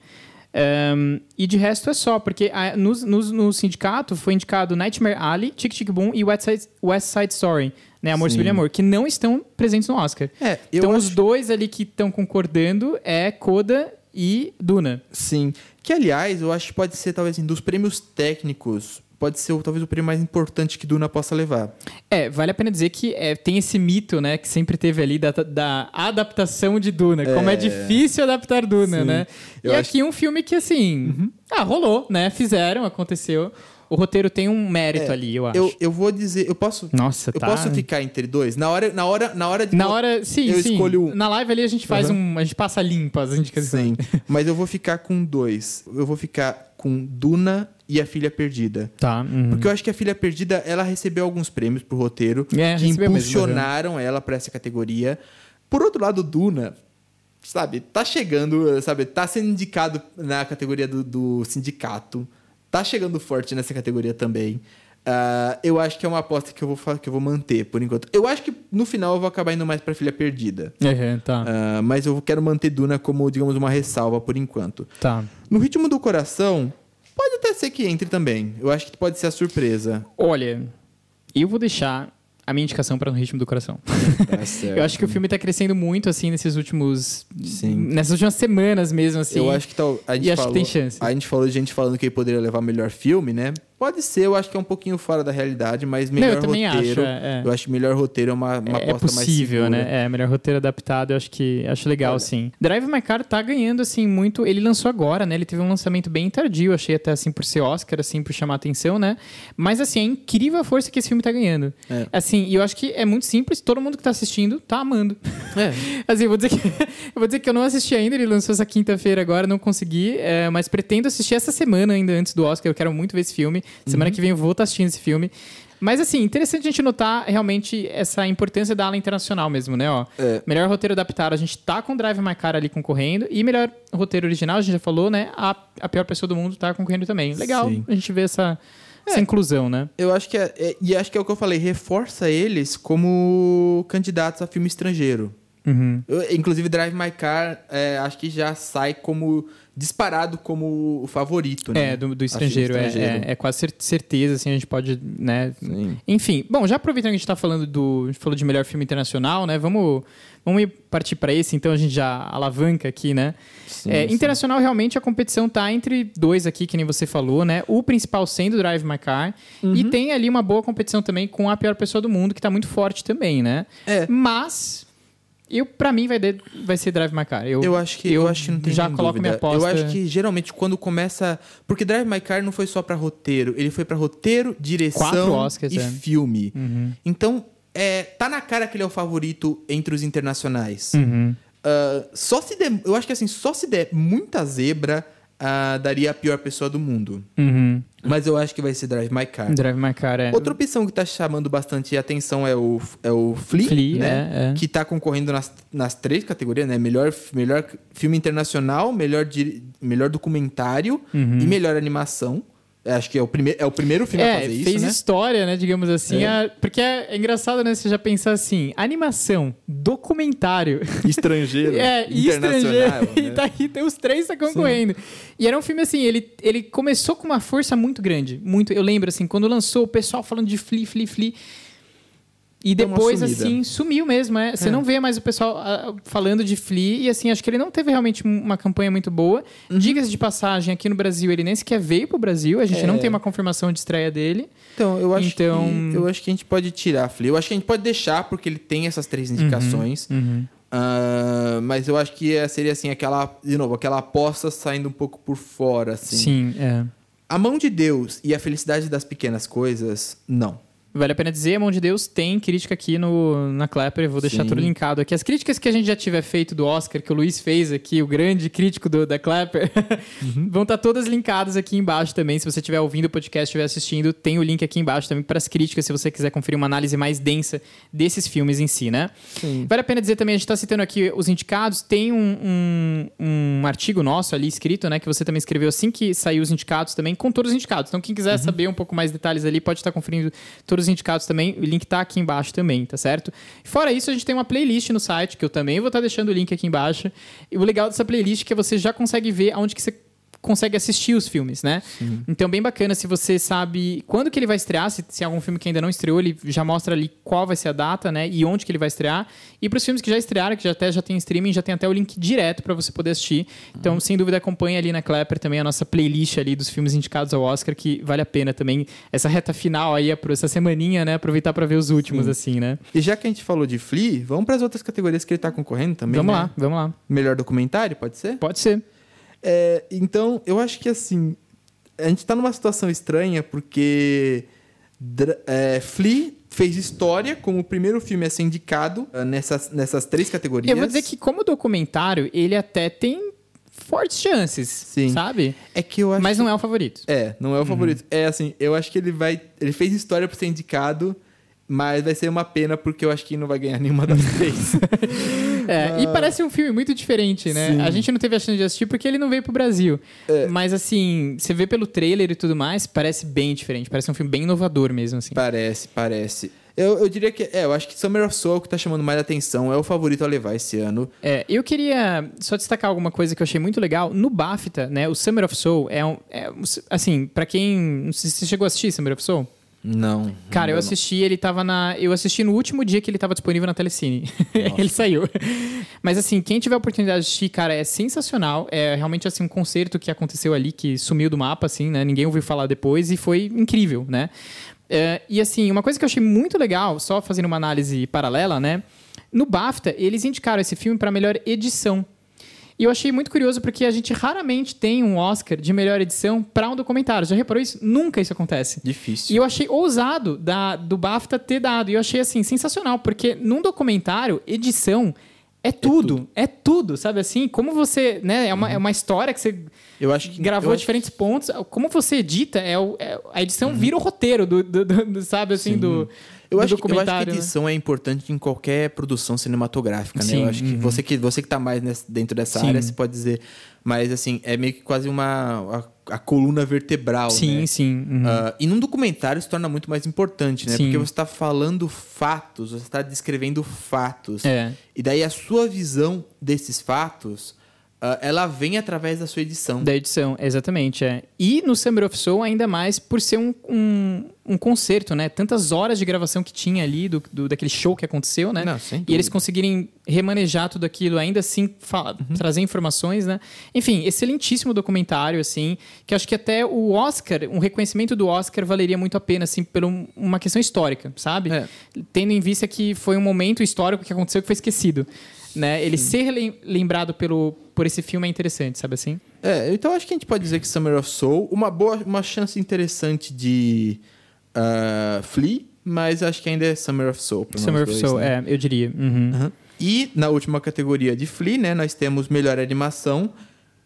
Um, e de resto é só, porque a, no, no, no, sindicato foi indicado Nightmare Alley, Tic Tic Boom e West Side, West Side Story né? Amor, Civil e Amor, que não estão presentes no Oscar. É, então, acho... os dois ali que estão concordando é Coda e Duna. Sim. Que, aliás, eu acho que pode ser, talvez, assim, dos prêmios técnicos, pode ser talvez o prêmio mais importante que Duna possa levar. É, vale a pena dizer que é, tem esse mito, né, que sempre teve ali da, da adaptação de Duna. É... Como é difícil adaptar Duna, Sim. né? Eu e acho... aqui um filme que, assim, uhum. ah, rolou, né? Fizeram, aconteceu o roteiro tem um mérito é, ali, eu acho. Eu, eu vou dizer, eu posso. Nossa, eu tá. posso ficar entre dois. Na hora, na hora, na hora de. Na hora, sim, eu sim. escolho um. Na live ali a gente faz uhum. um, a gente passa limpo as indicações. Sim, <laughs> mas eu vou ficar com dois. Eu vou ficar com Duna e a Filha Perdida. Tá. Uhum. Porque eu acho que a Filha Perdida, ela recebeu alguns prêmios pro roteiro é, que impulsionaram mesmo, ela para essa categoria. Por outro lado, Duna, sabe, tá chegando, sabe, tá sendo indicado na categoria do, do sindicato tá chegando forte nessa categoria também. Uh, eu acho que é uma aposta que eu, vou, que eu vou manter por enquanto. Eu acho que no final eu vou acabar indo mais pra Filha Perdida. Uhum, tá. Uh, mas eu quero manter Duna como, digamos, uma ressalva por enquanto. Tá. No ritmo do coração, pode até ser que entre também. Eu acho que pode ser a surpresa. Olha, eu vou deixar a minha indicação para No Ritmo do Coração. Tá <laughs> eu acho que o filme está crescendo muito, assim, nesses últimos... Sim. Nessas últimas semanas mesmo, assim. Eu acho que tá, a gente e falou, acho que tem chance. A gente falou de gente falando que ele poderia levar melhor filme, né? Pode ser, eu acho que é um pouquinho fora da realidade, mas melhor Não, eu roteiro. Acho, é, é. Eu acho que melhor roteiro é uma, uma é, aposta mais possível, mais né? É, melhor roteiro adaptado, eu acho que acho legal, Olha. sim. Drive My Car tá ganhando, assim, muito. Ele lançou agora, né? Ele teve um lançamento bem tardio, achei até assim, por ser Oscar, assim, por chamar atenção, né? Mas assim, é incrível a força que esse filme tá ganhando. É. Assim, e eu acho que é muito simples, todo mundo que tá assistindo tá amando. É. <laughs> assim, vou dizer que <laughs> eu vou dizer que eu não assisti ainda, ele lançou essa quinta-feira agora, não consegui, é, mas pretendo assistir essa semana ainda antes do Oscar. Eu quero muito ver esse filme. Semana uhum. que vem eu vou estar assistindo esse filme. Mas, assim, interessante a gente notar realmente essa importância da ala internacional mesmo, né? Ó, é. Melhor roteiro adaptado, a gente tá com Drive My Car ali concorrendo. E melhor roteiro original, a gente já falou, né? A, a pior pessoa do mundo tá concorrendo também. Legal Sim. a gente ver essa, é. essa inclusão, né? Eu acho que é, é, E acho que é o que eu falei, reforça eles como candidatos a filme estrangeiro. Uhum. Eu, inclusive, Drive My Car, é, acho que já sai como disparado como o favorito, né? É, do, do estrangeiro, é, estrangeiro. É, é, quase certeza, assim, a gente pode, né? Sim. Enfim, bom, já aproveitando que a gente está falando do, a gente falou de melhor filme internacional, né? Vamos, vamos partir para esse, então a gente já alavanca aqui, né? Sim, é, sim. Internacional, realmente, a competição tá entre dois aqui, que nem você falou, né? O principal sendo Drive My Car, uhum. e tem ali uma boa competição também com A Pior Pessoa do Mundo, que tá muito forte também, né? É. Mas eu, pra mim, vai, de, vai ser Drive My Car. Eu, eu acho que eu acho que não tem Já coloco minha aposta. Eu acho que geralmente quando começa. Porque Drive My Car não foi só pra roteiro, ele foi pra roteiro, direção Oscars, e é. filme. Uhum. Então, é, tá na cara que ele é o favorito entre os internacionais. Uhum. Uh, só se der. Eu acho que assim, só se der muita zebra daria a pior pessoa do mundo. Uhum. Mas eu acho que vai ser Drive My Car. Drive My Car, é. Outra opção que tá chamando bastante atenção é o, é o Flea, Flea né? É, é. Que tá concorrendo nas, nas três categorias, né? Melhor, melhor filme internacional, melhor, melhor documentário uhum. e melhor animação. Acho que é o, prime é o primeiro filme é, a fazer isso, fez né? história, né? Digamos assim. É. A, porque é, é, engraçado, né? Você já pensar assim, animação, documentário... Estrangeiro, <laughs> É, estrangeiro. Né? <laughs> E tá aí, tem os três tá concorrendo. Sim. E era um filme assim, ele, ele começou com uma força muito grande. Muito, eu lembro assim, quando lançou, o pessoal falando de Flea, Flea, Flea... E depois, assim, sumiu mesmo. É? Você é. não vê mais o pessoal uh, falando de Flea. E, assim, acho que ele não teve realmente uma campanha muito boa. Uhum. Diga-se de passagem, aqui no Brasil, ele nem sequer veio pro Brasil. A gente é. não tem uma confirmação de estreia dele. Então, eu acho, então... Que, eu acho que a gente pode tirar Flea. Eu acho que a gente pode deixar, porque ele tem essas três uhum. indicações. Uhum. Uhum. Uh, mas eu acho que é, seria, assim, aquela... De novo, aquela aposta saindo um pouco por fora, assim. Sim, é. A mão de Deus e a felicidade das pequenas coisas, não. Vale a pena dizer, a mão de Deus tem crítica aqui no, na Clapper, vou deixar Sim. tudo linkado aqui. As críticas que a gente já tiver feito do Oscar, que o Luiz fez aqui, o grande crítico do, da Clapper, uhum. <laughs> vão estar tá todas linkadas aqui embaixo também. Se você estiver ouvindo o podcast, estiver assistindo, tem o link aqui embaixo também para as críticas, se você quiser conferir uma análise mais densa desses filmes em si, né? Sim. Vale a pena dizer também, a gente está citando aqui os indicados, tem um, um, um, artigo nosso ali escrito, né, que você também escreveu assim que saiu os indicados também, com todos os indicados. Então, quem quiser uhum. saber um pouco mais detalhes ali, pode estar tá conferindo todos os indicados também o link tá aqui embaixo também, tá certo? Fora isso, a gente tem uma playlist no site, que eu também vou estar tá deixando o link aqui embaixo. E o legal dessa playlist é que você já consegue ver aonde que você consegue assistir os filmes, né? Sim. Então, bem bacana se você sabe quando que ele vai estrear, se, se algum filme que ainda não estreou, ele já mostra ali qual vai ser a data, né? E onde que ele vai estrear. E para os filmes que já estrearam, que já até já tem streaming, já tem até o link direto para você poder assistir. Então, uhum. sem dúvida, acompanhe ali na Clapper também a nossa playlist ali dos filmes indicados ao Oscar, que vale a pena também. Essa reta final aí, essa semaninha, né? Aproveitar para ver os últimos, Sim. assim, né? E já que a gente falou de Flea, vamos para as outras categorias que ele está concorrendo também, Vamos né? lá, vamos lá. Melhor documentário, pode ser? Pode ser. É, então, eu acho que assim, a gente está numa situação estranha porque é, Flea fez história como o primeiro filme a ser indicado uh, nessas, nessas três categorias. Eu vou dizer que, como documentário, ele até tem fortes chances, Sim. sabe? É que eu acho Mas não é o favorito. É, não é o uhum. favorito. É assim, eu acho que ele vai. Ele fez história para ser indicado Mas vai ser uma pena porque eu acho que não vai ganhar nenhuma das <laughs> três. é, E parece um filme muito diferente, né? Sim. A gente não teve a chance de assistir porque ele não veio pro Brasil. É. Mas assim, você vê pelo trailer e tudo mais, parece bem diferente. Parece um filme bem inovador mesmo, assim. Parece, parece. Eu, eu diria que, é, eu acho que Summer of Soul é o que tá chamando mais atenção, é o favorito a levar esse ano. É, eu queria só destacar alguma coisa que eu achei muito legal. No BAFTA, né, o Summer of Soul é um, é, assim, para quem, não sei se você chegou a assistir Summer of Soul? Não. Cara, eu assisti, ele tava na. Eu assisti no último dia que ele tava disponível na Telecine. <laughs> ele saiu. Mas assim, quem tiver a oportunidade de assistir, cara, é sensacional. É realmente assim um concerto que aconteceu ali, que sumiu do mapa, assim, né? Ninguém ouviu falar depois e foi incrível, né? É, e assim, uma coisa que eu achei muito legal, só fazendo uma análise paralela, né? No BAFTA, eles indicaram esse filme para melhor edição. E eu achei muito curioso porque a gente raramente tem um Oscar de melhor edição para um documentário. Já reparou isso? Nunca isso acontece. Difícil. E eu achei ousado da, do BAFTA ter dado. E eu achei assim sensacional, porque num documentário, edição é tudo, é tudo, é tudo, sabe assim? Como você, né, é uma, uhum. é uma história que você eu acho que gravou diferentes acho... pontos. Como você edita, é, o, é a edição uhum. vira o roteiro do, do, do, do sabe assim, Sim. do eu acho, que, eu acho que a edição né? é importante em qualquer produção cinematográfica, né? Sim, eu acho que uhum. você que você que tá mais nesse, dentro dessa sim. área, você pode dizer, mas assim, é meio que quase uma a, coluna vertebral, sim, né? Sim, uhum. uh, e num documentário se torna muito mais importante, né? Sim. Porque você está falando fatos, você está descrevendo fatos. É. E daí a sua visão desses fatos ela vem através da sua edição. Da edição, exatamente. É. E no Summer of Soul, ainda mais por ser um, um, um concerto, né? Tantas horas de gravação que tinha ali do, do daquele show que aconteceu, né? Não, e eles conseguirem remanejar tudo aquilo, ainda assim fala, uhum. trazer informações, né? Enfim, excelentíssimo documentário, assim, que acho que até o Oscar, um reconhecimento do Oscar valeria muito a pena, assim, por um, uma questão histórica, sabe? É. Tendo em vista que foi um momento histórico que aconteceu que foi esquecido né? Ele ser lembrado pelo, por esse filme é interessante, sabe assim? É, então acho que a gente pode dizer que Summer of Soul, uma boa, uma chance interessante de uh, Flea, mas acho que ainda é Summer of Soul. Summer of dois, Soul, né? é, eu diria. Uhum. Uhum. E na última categoria de Flea, né, nós temos melhor animação,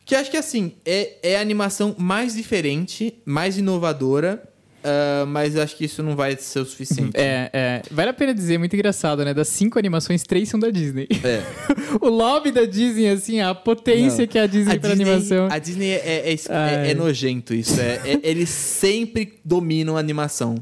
que acho que assim, é, é a animação mais diferente, mais inovadora Uh, mas acho que isso não vai ser o suficiente. É, é. Vale a pena dizer, muito engraçado, né? Das cinco animações, três são da Disney. É. <laughs> o lobby da Disney, assim, a potência não. que é a Disney a pra Disney, animação. A Disney é, é, é, é nojento isso. É, é, eles sempre dominam a animação.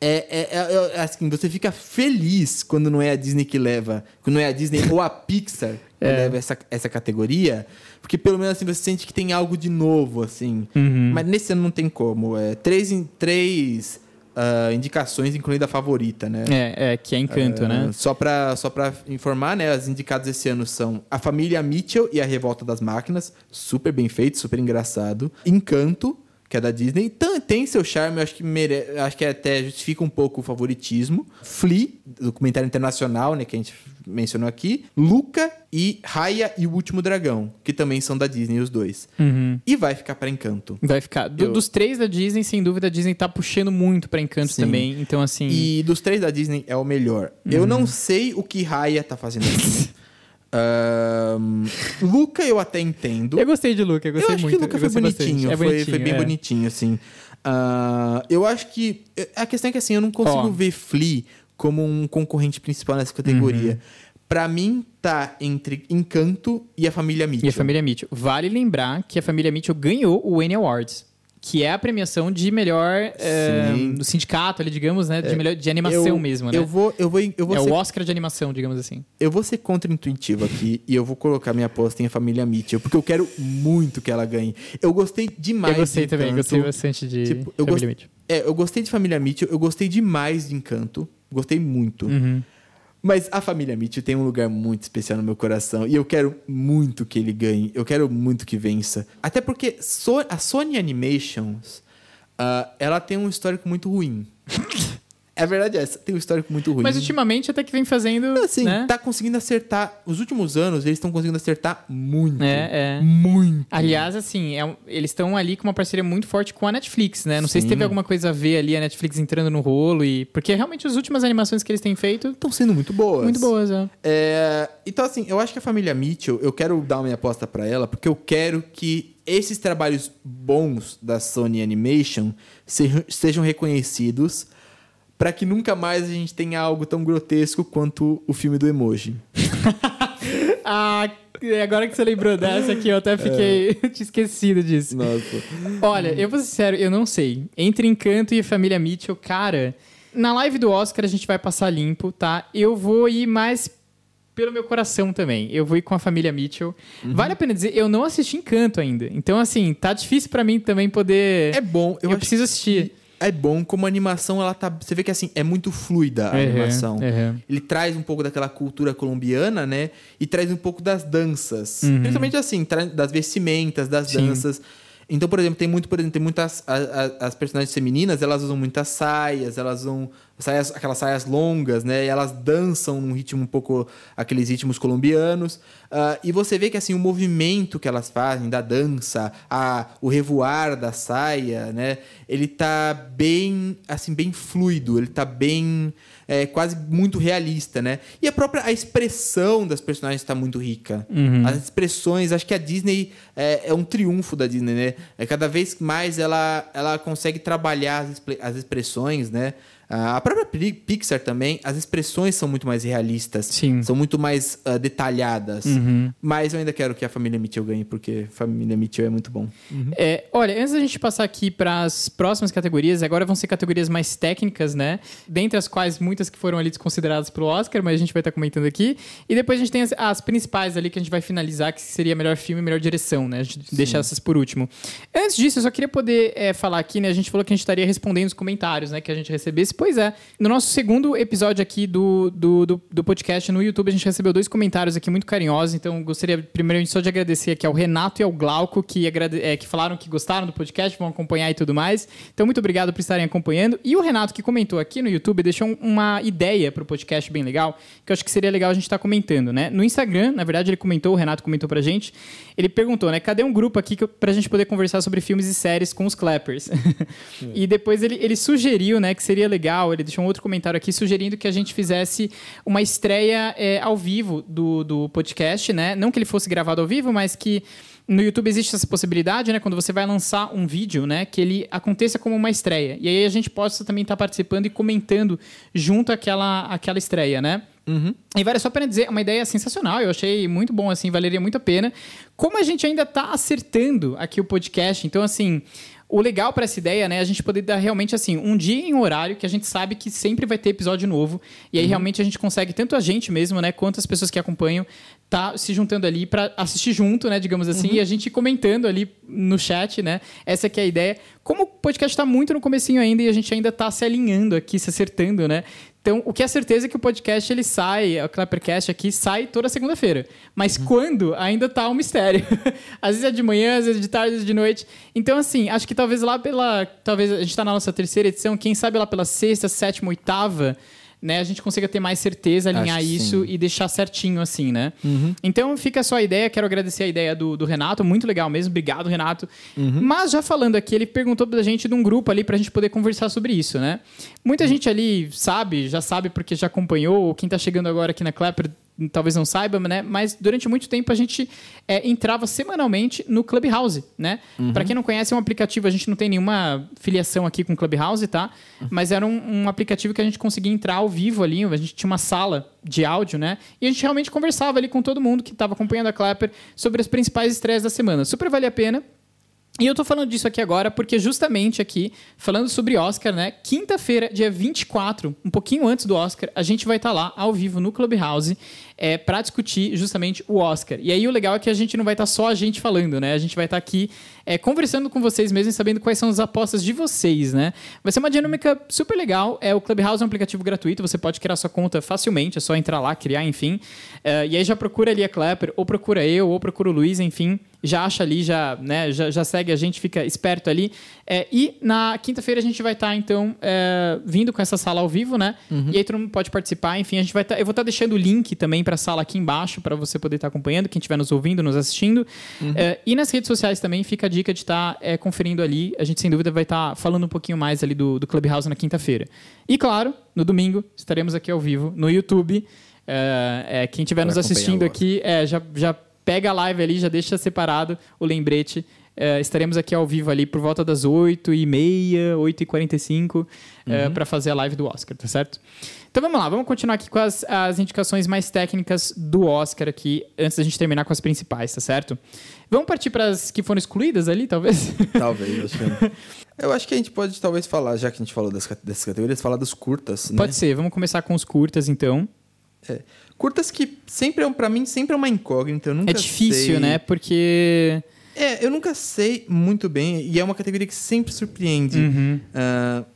É, é, assim, você fica feliz quando não é a Disney que leva, quando não é a Disney ou a Pixar que leva essa, essa categoria. Porque pelo menos assim você sente que tem algo de novo, assim. Uhum. Mas nesse ano não tem como. É três em três uh, indicações, incluindo a favorita, né? É, é que é Encanto, uh, né? Só pra, só pra informar, né? As indicadas esse ano são A Família Mitchell e A Revolta das Máquinas. Super bem feito, super engraçado. Encanto que é da Disney. Então, tem seu charme, acho que mere... acho que até justifica um pouco o favoritismo. Flea, documentário internacional, né, que a gente mencionou aqui. Luca e Raya e o Último Dragão, que também são da Disney, os dois. Uhum. E vai ficar para Encanto. Vai ficar. Do, Eu... Dos três da Disney, sem dúvida, a Disney tá puxando muito para Encanto Sim. também. Então, assim. E dos três da Disney é o melhor. Uhum. Eu não sei o que Raya tá fazendo aqui. <laughs> Um, Luca eu até entendo. Eu gostei de Luca, eu gostei eu acho muito. que Luca foi bonitinho, é foi, bonitinho, foi bem é. bonitinho, assim. Uh, eu acho que. A questão é que assim, eu não consigo oh. ver Flea como um concorrente principal nessa categoria. Uhum. Pra mim, tá entre Encanto e a família Mitchell. E a família Mitchell. Vale lembrar que a família Mitchell ganhou o Annie Awards que é a premiação de melhor é, do sindicato ali, digamos, né, de é, melhor de animação eu, mesmo, né? Eu vou, eu vou, eu vou é ser, o Oscar de animação, digamos assim. Eu vou ser contra-intuitivo aqui e eu vou colocar minha aposta em a família Mitchell, porque eu quero muito que ela ganhe. Eu gostei demais. Eu gostei de também, gostei bastante de tipo, eu família Mitchell. É, eu gostei de família Mitchell, eu gostei demais de Encanto, gostei muito. Uhum. Mas a família Mitchell tem um lugar muito especial no meu coração. E eu quero muito que ele ganhe. Eu quero muito que vença. Até porque a Sony Animations Uh, ela tem um histórico muito ruim. <laughs> é verdade essa, tem um histórico muito ruim. Mas ultimamente até que vem fazendo. Assim, né? tá conseguindo acertar. Os últimos anos, eles estão conseguindo acertar muito. É, é. Muito. Aliás, assim, é, eles estão ali com uma parceria muito forte com a Netflix, né? Não Sim. sei se teve alguma coisa a ver ali, a Netflix entrando no rolo e. Porque realmente as últimas animações que eles têm feito. Estão sendo muito boas. Muito boas, é. é. Então, assim, eu acho que a família Mitchell, eu quero dar uma minha aposta para ela, porque eu quero que esses trabalhos bons da Sony Animation sejam, sejam reconhecidos para que nunca mais a gente tenha algo tão grotesco quanto o filme do emoji. <laughs> ah, agora que você lembrou dessa aqui, eu até fiquei. É. <laughs> tinha esquecido disso. Nossa. Olha, eu vou ser sério, eu não sei. Entre Encanto e Família Mitchell, cara. Na live do Oscar a gente vai passar limpo, tá? Eu vou ir mais pelo meu coração também. Eu vou ir com a família Mitchell. Uhum. Vale a pena dizer, eu não assisti Encanto ainda. Então, assim, tá difícil para mim também poder. É bom, eu, eu preciso assistir. É bom como a animação, ela tá. Você vê que assim, é muito fluida a uhum, animação. Uhum. Ele traz um pouco daquela cultura colombiana, né? E traz um pouco das danças. Uhum. Principalmente assim, das vestimentas, das Sim. danças. Então, por exemplo, tem muito, por exemplo, tem muitas. as personagens femininas, elas usam muitas saias, elas usam saias, aquelas saias longas, né? E elas dançam num ritmo um pouco aqueles ritmos colombianos. Uh, e você vê que assim o movimento que elas fazem da dança, a, o revoar da saia, né? Ele tá bem assim bem fluido, ele tá bem é, quase muito realista, né? E a própria a expressão das personagens está muito rica. Uhum. As expressões, acho que a Disney é, é, um triunfo da Disney, né? É cada vez mais ela ela consegue trabalhar as, as expressões, né? Ah, a própria Pixar também, as expressões são muito mais realistas. Sim. São muito mais uh, detalhadas. Uhum. Mas eu ainda quero que a família Mitchell ganhe, porque a família Mitchell é muito bom. Uhum. É, olha, antes da gente passar aqui para as próximas categorias, agora vão ser categorias mais técnicas, né? Dentre as quais muitas que foram ali desconsideradas pelo Oscar, mas a gente vai estar comentando aqui. E depois a gente tem as, as, principais ali que a gente vai finalizar, que seria melhor filme e melhor direção, né? A gente Sim. deixa essas por último. Antes disso, eu só queria poder é, falar aqui, né? A gente falou que a gente estaria respondendo os comentários, né? Que a gente recebesse. Pois é, no nosso segundo episódio aqui do, do, do, do, podcast no YouTube, a gente recebeu dois comentários aqui muito carinhosos. Então, gostaria primeiramente só de agradecer aqui ao Renato e ao Glauco, que, agrade, é, que falaram que gostaram do podcast, vão acompanhar e tudo mais. Então, muito obrigado por estarem acompanhando. E o Renato, que comentou aqui no YouTube, deixou uma ideia para o podcast bem legal, que eu acho que seria legal a gente estar tá comentando, né? No Instagram, na verdade, ele comentou, o Renato comentou pra gente, ele perguntou, né? Cadê um grupo aqui que, pra gente poder conversar sobre filmes e séries com os Clappers? <laughs> e depois ele, ele sugeriu, né, que seria legal, ele deixou um outro comentário aqui sugerindo que a gente fizesse uma estreia é, ao vivo do, do podcast, né? Não que ele fosse gravado ao vivo, mas que no YouTube existe essa possibilidade, né? Quando você vai lançar um vídeo, né? Que ele aconteça como uma estreia. E aí a gente possa também estar tá participando e comentando junto àquela, àquela estreia, né? Uhum. E vale só a pena dizer, é uma ideia sensacional, eu achei muito bom, assim, valeria muito a pena. Como a gente ainda está acertando aqui o podcast, então, assim, o legal para essa ideia, né, é a gente poder dar realmente assim, um dia em um horário que a gente sabe que sempre vai ter episódio novo. E aí uhum. realmente a gente consegue, tanto a gente mesmo, né, quanto as pessoas que acompanham, tá se juntando ali para assistir junto, né, digamos assim, uhum. e a gente comentando ali no chat, né? Essa que é a ideia. Como o podcast está muito no comecinho ainda e a gente ainda está se alinhando aqui, se acertando, né? Então, o que é certeza é que o podcast ele sai, o Clappercast aqui sai toda segunda-feira. Mas uhum. quando ainda tá um mistério. <laughs> às vezes é de manhã, às vezes é de tarde, às vezes é de noite. Então, assim, acho que talvez lá pela. Talvez a gente tá na nossa terceira edição, quem sabe lá pela sexta, sétima, oitava né, a gente consiga ter mais certeza, alinhar isso e deixar certinho assim, né? Uhum. Então fica só a ideia, quero agradecer a ideia do, do Renato, muito legal mesmo, obrigado, Renato. Uhum. Mas já falando aqui, ele perguntou pra gente de um grupo ali pra gente poder conversar sobre isso, né? Muita uhum. gente ali sabe, já sabe porque já acompanhou, ou quem tá chegando agora aqui na Clapper talvez não saiba, né? Mas durante muito tempo a gente é, entrava semanalmente no Clubhouse, né? Uhum. Para quem não conhece, é um aplicativo, a gente não tem nenhuma filiação aqui com o Clubhouse, tá? Uhum. Mas era um, um, aplicativo que a gente conseguia entrar ao vivo ali, a gente tinha uma sala de áudio, né? E a gente realmente conversava ali com todo mundo que estava acompanhando a Clapper sobre as principais estreias da semana. Super vale a pena. E eu tô falando disso aqui agora porque justamente aqui, falando sobre Oscar, né? Quinta-feira, dia 24, um pouquinho antes do Oscar, a gente vai estar tá lá ao vivo no Clubhouse é, para discutir justamente o Oscar. E aí o legal é que a gente não vai estar tá só a gente falando, né? A gente vai estar tá aqui é, conversando com vocês mesmo e sabendo quais são as apostas de vocês, né? Vai ser uma dinâmica super legal. É, o Clubhouse é um aplicativo gratuito, você pode criar sua conta facilmente, é só entrar lá, criar, enfim. É, e aí já procura ali a Clapper, ou procura eu, ou procura o Luiz, enfim já acha ali, já, né, já, já segue a gente, fica esperto ali. É, e na quinta-feira a gente vai estar, tá, então, é, vindo com essa sala ao vivo, né? Uhum. E aí todo mundo pode participar. Enfim, a gente vai tá, eu vou estar tá deixando o link também para a sala aqui embaixo para você poder estar tá acompanhando, quem estiver nos ouvindo, nos assistindo. Uhum. É, e nas redes sociais também fica a dica de estar tá, é, conferindo ali. A gente, sem dúvida, vai estar tá falando um pouquinho mais ali do, do Clubhouse na quinta-feira. E, claro, no domingo estaremos aqui ao vivo no YouTube. É, é, quem estiver nos assistindo aqui, é, já, já pega a live ali, já deixa separado o lembrete é, estaremos aqui ao vivo ali por volta das 8h30, 8h45 é, uhum. para fazer a live do Oscar, tá certo? Então vamos lá, vamos continuar aqui com as, as indicações mais técnicas do Oscar aqui, antes da gente terminar com as principais, tá certo? Vamos partir para as que foram excluídas ali, talvez? <laughs> Talvez, acho que... Eu acho que a gente pode talvez falar, já que a gente falou das, dessas categorias, falar dos curtas, né? Pode ser, vamos começar com os curtas então. É. Curtas que sempre é, para mim, sempre é uma incógnita, eu nunca É difícil, sei... né? Porque... É, eu nunca sei muito bem, e é uma categoria que sempre surpreende. Uhum. Uh,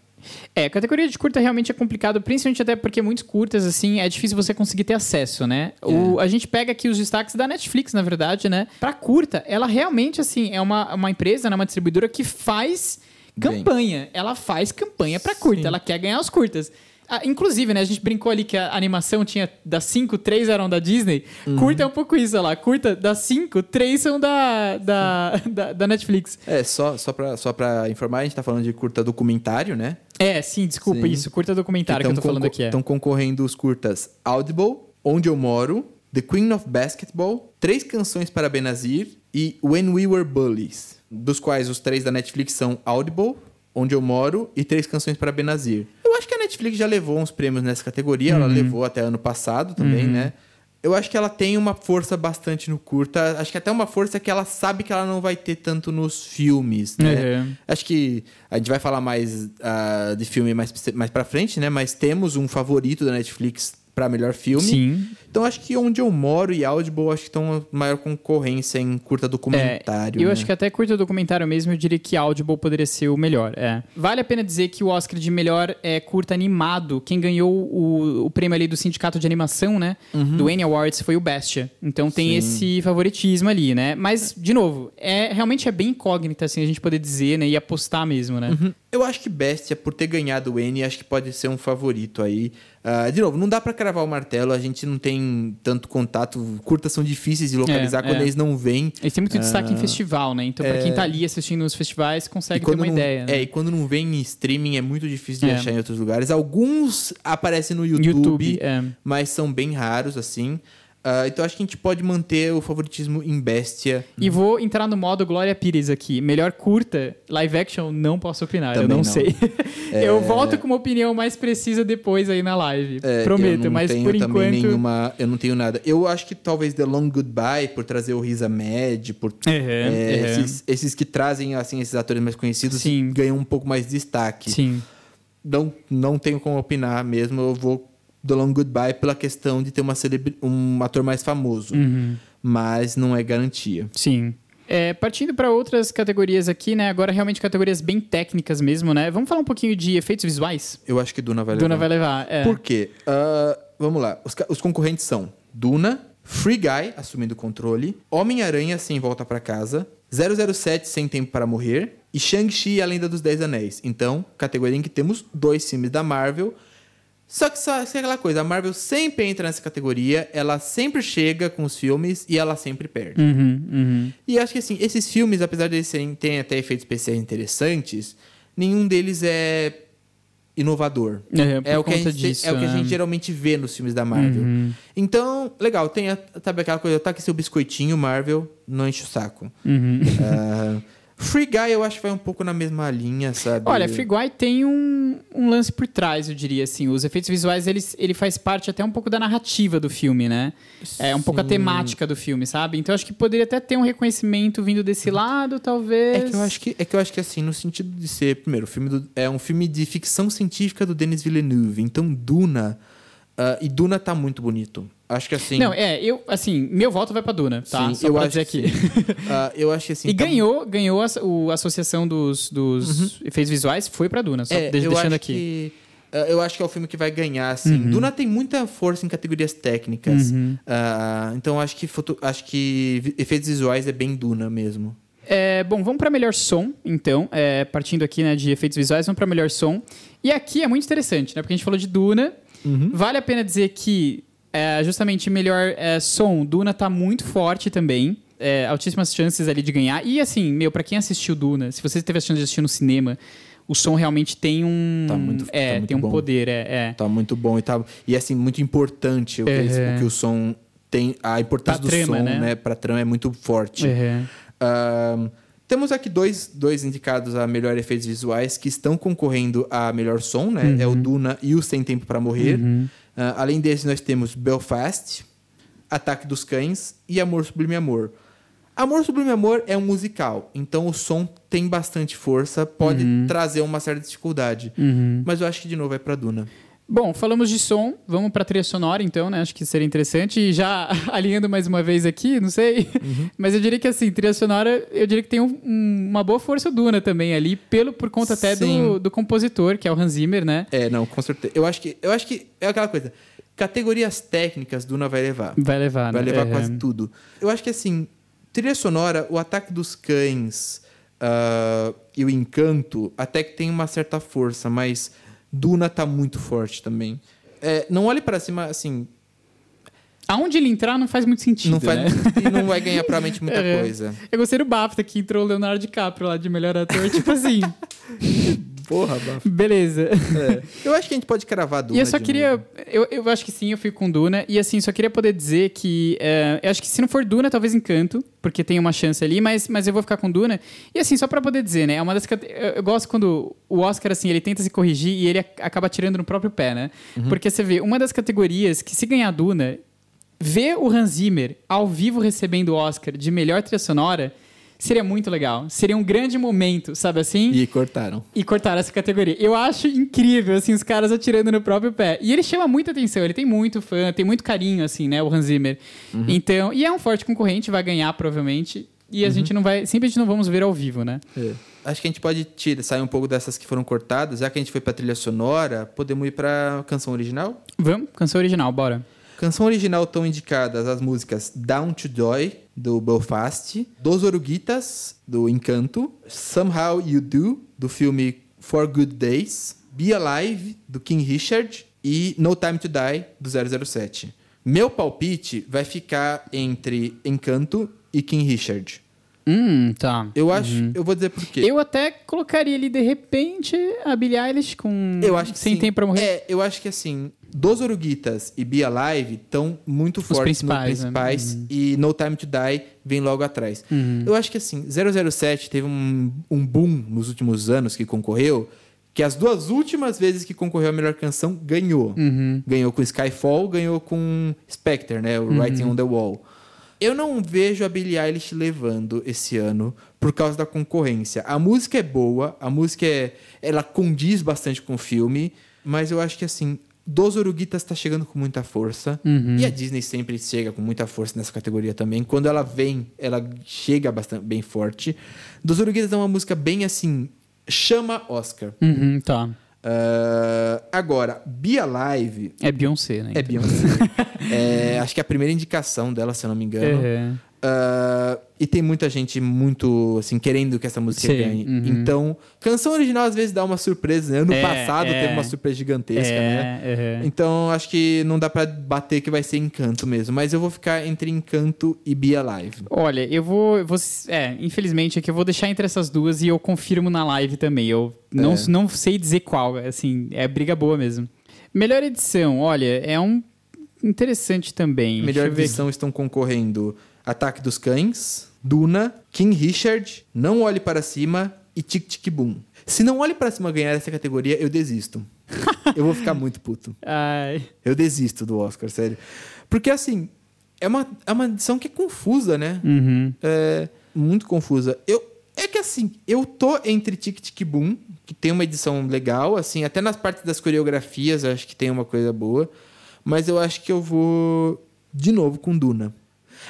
é, a categoria de curta realmente é complicado, principalmente até porque muitos curtas, assim, é difícil você conseguir ter acesso, né? É. O, a gente pega aqui os destaques da Netflix, na verdade, né? Pra curta, ela realmente, assim, é uma, uma empresa, né, uma distribuidora que faz campanha. Bem. Ela faz campanha pra curta, Sim. ela quer ganhar os curtas. Ah, inclusive, né, a gente brincou ali que a animação tinha das 5, 3 eram da Disney. Uhum. Curta é um pouco isso, olha lá. Curta, das 5, 3 são da, da, <laughs> da, da, Netflix. É, só, só, pra, só pra informar, a gente tá falando de curta documentário, né? É, sim, desculpa, sim. isso. Curta documentário que, que eu tô falando aqui. Estão é. concorrendo os curtas Audible, Onde Eu Moro, The Queen of Basketball, Três Canções para Benazir e When We Were Bullies. Dos quais os três da Netflix são Audible, Onde Eu Moro e Três Canções para Benazir. Eu acho que a Netflix já levou uns prêmios nessa categoria, uhum. ela levou até ano passado também, uhum. né? Eu acho que ela tem uma força bastante no curta. Acho que até uma força que ela sabe que ela não vai ter tanto nos filmes, né? Uhum. Acho que a gente vai falar mais uh, de filme mais, mais pra frente, né? Mas temos um favorito da Netflix para melhor filme. Sim. Então acho que onde eu moro e Audible acho que estão maior concorrência em curta documentário. É, eu né? acho que até curta documentário mesmo eu diria que Audible poderia ser o melhor. É. Vale a pena dizer que o Oscar de melhor é, curta animado, quem ganhou o, o prêmio ali do Sindicato de Animação, né? Uhum. Do Annie Awards foi o Bestia. Então tem Sim. esse favoritismo ali, né? Mas, de novo, é realmente é bem incógnita assim a gente poder dizer, né? E apostar mesmo, né? Uhum. Eu acho que Bestia, por ter ganhado o Annie, acho que pode ser um favorito aí. Uh, de novo, não dá para cravar o martelo, a gente não tem tanto contato. Curtas são difíceis de localizar é, quando é. eles não vêm. Eles têm muito uh, destaque em festival, né? Então, para quem tá ali assistindo nos festivais, consegue ter uma não, ideia. Né? É, e quando não vem em streaming é muito difícil de é. achar em outros lugares. Alguns aparecem no YouTube, YouTube é. mas são bem raros, assim. Uh, então acho que a gente pode manter o favoritismo em Bestia. E vou entrar no modo Glória Pires aqui. Melhor curta, live action, não posso opinar, Também eu não, não. sei. <laughs> É... eu volto com uma opinião mais precisa depois aí na live. É, Prometo, mas por enquanto. Nenhuma, eu não tenho nada. Eu acho que talvez The Long Goodbye, por trazer o Risa Med, por. Uhum, é, uhum. Esses, esses, que trazem assim, esses atores mais conhecidos Sim. ganham um pouco mais de destaque. Sim. Não, não tenho como opinar mesmo. Eu vou The Long Goodbye pela questão de ter uma um ator mais famoso. Uhum. Mas não é garantia. Sim. É, partindo para outras categorias aqui, né? Agora realmente categorias bem técnicas mesmo, né? Vamos falar um pouquinho de efeitos visuais? Eu acho que Duna vai levar. Duna vai levar, é. Por quê? Uh, vamos lá. Os, os, concorrentes são Duna, Free Guy, assumindo o controle, Homem-Aranha sem volta para casa, 007 sem tempo para morrer e Shang-Chi a Lenda dos Dez Anéis. Então, categoria em que temos dois filmes da Marvel só que só, aquela coisa, a Marvel sempre entra nessa categoria, ela sempre chega com os filmes e ela sempre perde. Uhum, uhum. E acho que assim, esses filmes, apesar de eles serem, terem até efeitos especiais interessantes, nenhum deles é inovador. É, é o que a gente, disso, é o que a gente geralmente vê nos filmes da Marvel. Uhum. Então, legal, tem a, sabe aquela coisa, tá aqui seu biscoitinho, Marvel, não enche o saco. Uh, <laughs> Free Guy eu acho que vai um pouco na mesma linha, sabe? Olha, Free Guy tem um, um lance por trás, eu diria assim. Os efeitos visuais, eles, ele faz parte até um pouco da narrativa do filme, né? É um pouco a temática do filme, sabe? Então acho que poderia até ter um reconhecimento vindo desse lado, talvez. É que eu acho que, é que, eu acho que assim, no sentido de ser, primeiro, o filme do, é um filme de ficção científica do Denis Villeneuve. Então, Duna. Uh, e Duna tá muito bonito. Acho que assim. Não, é, eu, assim, meu voto vai pra Duna, tá? Sim, Só eu acho dizer aqui. uh, <laughs> eu acho que assim. E tá... ganhou, ganhou a, o, a associação dos, dos uhum. efeitos visuais, foi pra Duna, só é, deixando aqui. Que, uh, eu acho que é o filme que vai ganhar, assim. Uhum. Duna tem muita força em categorias técnicas. Uhum. Uh, então acho que, foto, acho que efeitos visuais é bem Duna mesmo. É, bom, vamos para melhor som, então. É, partindo aqui né, de efeitos visuais, vamos para melhor som. E aqui é muito interessante, né? Porque a gente falou de Duna. Uhum. Vale a pena dizer que é, justamente melhor é, som. Duna tá muito forte também. É, altíssimas chances ali de ganhar. E assim, meu, para quem assistiu Duna, se você teve a chance de assistir no cinema, o som realmente tem um. Tá muito, é, tá muito tem um bom. poder. É, é. Tá muito bom. E, tá, e assim, muito importante o que, uhum. o que o som tem. A importância pra do trama, som, né? né? Pra trama é muito forte. Uhum. Uh, Temos aqui dois, dois indicados a melhor efeitos visuais que estão concorrendo a melhor som, né? É o Duna e o Sem Tempo para Morrer. Uh, além desse, nós temos Belfast, Ataque dos Cães e Amor Sublime Amor. Amor Sublime Amor é um musical, então o som tem bastante força, pode trazer uma certa dificuldade. Mas eu acho que de novo é pra Duna. Bom, falamos de som, vamos pra trilha sonora então, né? Acho que seria interessante. E já <laughs> alinhando mais uma vez aqui, não sei, <laughs> mas eu diria que assim, trilha sonora, eu diria que tem um- um- uma boa força Duna também ali, pelo, por conta até do, do compositor, que é o Hans Zimmer, né? É, não, com certeza. Eu acho que, eu acho que é aquela coisa. Categorias técnicas, Duna vai levar. Vai levar, Vai né? levar É. quase tudo. Eu acho que assim, trilha sonora, o Ataque dos Cães ah, e o Encanto até que tem uma certa força, mas Duna tá muito forte também. É, não olhe pra cima, assim, Aonde ele entrar não faz muito sentido, não, faz, né? e não vai ganhar provavelmente <laughs> muita É. coisa. Eu gostei do BAFTA que entrou o Leonardo DiCaprio lá de melhor ator, tipo assim, <laughs> Porra, Bafo. beleza. É. Eu acho que a gente pode cravar Duna. E eu só de queria. Eu, eu acho que sim, eu fico com Duna. E assim, só queria poder dizer que. é, eu acho que se não for Duna, talvez Encanto, porque tem uma chance ali, mas, mas eu vou ficar com Duna. E assim, só pra poder dizer, né? É uma das. Eu, eu gosto quando o Oscar, assim, ele tenta se corrigir e ele ac- acaba tirando no próprio pé, né? Porque você vê, uma das categorias que se ganhar Duna, ver o Hans Zimmer ao vivo recebendo o Oscar de melhor trilha sonora. Seria muito legal. Seria um grande momento, sabe assim? E cortaram. e cortaram essa categoria. Eu acho incrível, assim, os caras atirando no próprio pé. E ele chama muita atenção, ele tem muito fã, tem muito carinho, assim, né, o Hans Zimmer. Então, e é um forte concorrente, vai ganhar provavelmente. E a gente não vai, simplesmente não vamos ver ao vivo, né? É. Acho que a gente pode tirar, sair um pouco dessas que foram cortadas, já que a gente foi pra trilha sonora, podemos ir pra canção original? Vamos, canção original, bora. Canção original estão indicadas as músicas Down to Joy, do Belfast, Dos Oruguitas, do Encanto, Somehow You Do, do filme For Good Days, Be Alive, do King Richard e No Time to Die, do 007. Meu palpite vai ficar entre Encanto e King Richard. Hum, tá. Eu acho, eu vou dizer por quê. Eu até colocaria ali, de repente, a Billie Eilish com Eu acho que Sem sim. Tempo Pra Morrer. É, eu acho que assim, Dos Oruguitas e Be Alive estão muito fortes principais, nos né? principais e No Time to Die vem logo atrás. Uhum. Eu acho que assim, 007 teve um, um boom nos últimos anos que concorreu, que as duas últimas vezes que concorreu a melhor canção ganhou. Uhum. Ganhou com Skyfall, ganhou com Spectre, né, o Writing on the Wall. Eu não vejo a Billie Eilish levando esse ano por causa da concorrência. A música é boa, a música é, ela condiz bastante com o filme, mas eu acho que assim, Dos Oruguitas tá chegando com muita força. E a Disney sempre chega com muita força nessa categoria também. Quando ela vem, ela chega bastante bem forte. Dos Oruguitas é uma música bem assim, chama Oscar. Uhum, tá. Ah, agora, Be Alive É Beyoncé, né? é Beyoncé. <laughs> É, acho que é a primeira indicação dela, se eu não me engano. É. Ah, e tem muita gente muito, assim, querendo que essa música Sim, ganhe. uhum. Então, canção original às vezes dá uma surpresa. né? Ano É, passado é. teve uma surpresa gigantesca, né? É, é. Então, acho que não dá pra bater que vai ser Encanto mesmo. Mas eu vou ficar entre Encanto e Be Alive. Olha, eu vou, eu vou. É, infelizmente aqui eu vou deixar entre essas duas e eu confirmo na live também. Eu não, É. não sei dizer qual, assim, é briga boa mesmo. Melhor edição, olha, é um interessante também. Melhor edição estão concorrendo Ataque dos Cães, Duna, King Richard, Não Olhe Para Cima e Tic Tic Boom. Se Não Olhe Para Cima ganhar essa categoria, eu desisto. <laughs> eu vou ficar muito puto. Ai, Eu desisto do Oscar, sério. Porque, assim, é uma, é uma edição que é confusa, né? uhum. É muito confusa. Eu, é que, assim, eu tô entre Tic Tic Boom, que tem uma edição legal, assim, até nas partes das coreografias acho que tem uma coisa boa. Mas eu acho que eu vou de novo com Duna.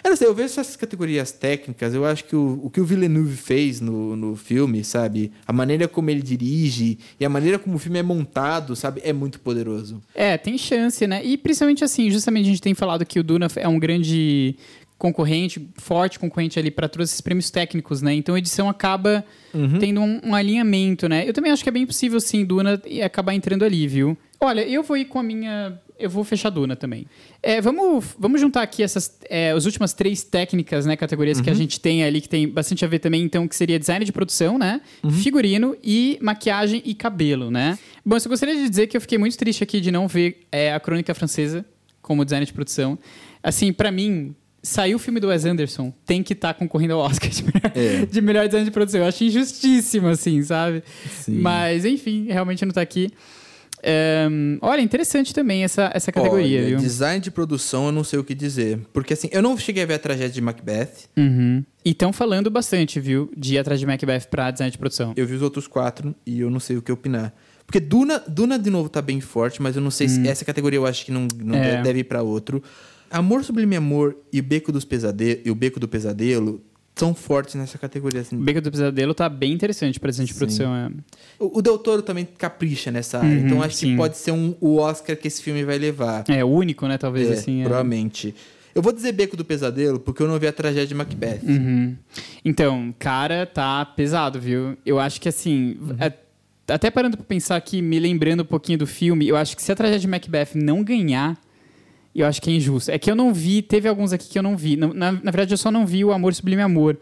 Eu não sei, eu vejo essas categorias técnicas, eu acho que o, o que o Villeneuve fez no, no filme, sabe? A maneira como ele dirige e a maneira como o filme é montado, sabe? É muito poderoso. É, tem chance, né? E principalmente assim, justamente a gente tem falado que o Duna é um grande concorrente, forte concorrente ali para todos esses prêmios técnicos, né? Então a edição acaba tendo um, um alinhamento, né? Eu também acho que é bem possível, sim, Duna e acabar entrando ali, viu? Olha, eu vou ir com a minha. Eu vou fechar Duna também. É, vamos, vamos juntar aqui essas é, as últimas três técnicas, né? Categorias que a gente tem ali, que tem bastante a ver também, então, que seria design de produção, né? Figurino e maquiagem e cabelo, né? Bom, eu só gostaria de dizer que eu fiquei muito triste aqui de não ver é, a crônica francesa como design de produção. Assim, pra mim, saiu o filme do Wes Anderson, tem que estar tá concorrendo ao Oscar de melhor, É. de melhor design de produção. Eu acho injustíssimo, assim, sabe? Sim. Mas, enfim, realmente não tá aqui. Ehm, olha, interessante também essa, essa categoria, Olha, viu? Design de produção, eu não sei o que dizer. Porque assim, eu não cheguei a ver a tragédia de Macbeth. Uhum. E estão falando bastante, viu? De ir atrás de Macbeth pra design de produção. Eu vi os outros quatro e eu não sei o que opinar. Porque Duna, Duna de novo tá bem forte, mas eu não sei se essa categoria eu acho que não, não Hum. É. de- deve ir pra outro. Amor Sublime Amor e o Beco dos Pesadelo e o Beco do Pesadelo são fortes nessa categoria assim. Beco do Pesadelo tá bem interessante pra design de produção. É. O, o Del Toro também capricha nessa área, Uhum, então acho sim. que pode ser um, o Oscar que esse filme vai levar. é, o único, né? Talvez É, assim. é. provavelmente. Eu vou dizer Beco do Pesadelo porque eu não vi a tragédia de Macbeth. Uhum. Então, cara, tá pesado, viu? Eu acho que assim. Uhum. até parando pra pensar aqui, me lembrando um pouquinho do filme, eu acho que se a tragédia de Macbeth não ganhar, eu acho que é injusto. É que eu não vi, teve alguns aqui que eu não vi. Na, na, na verdade, eu só não vi o Amor Sublime Amor.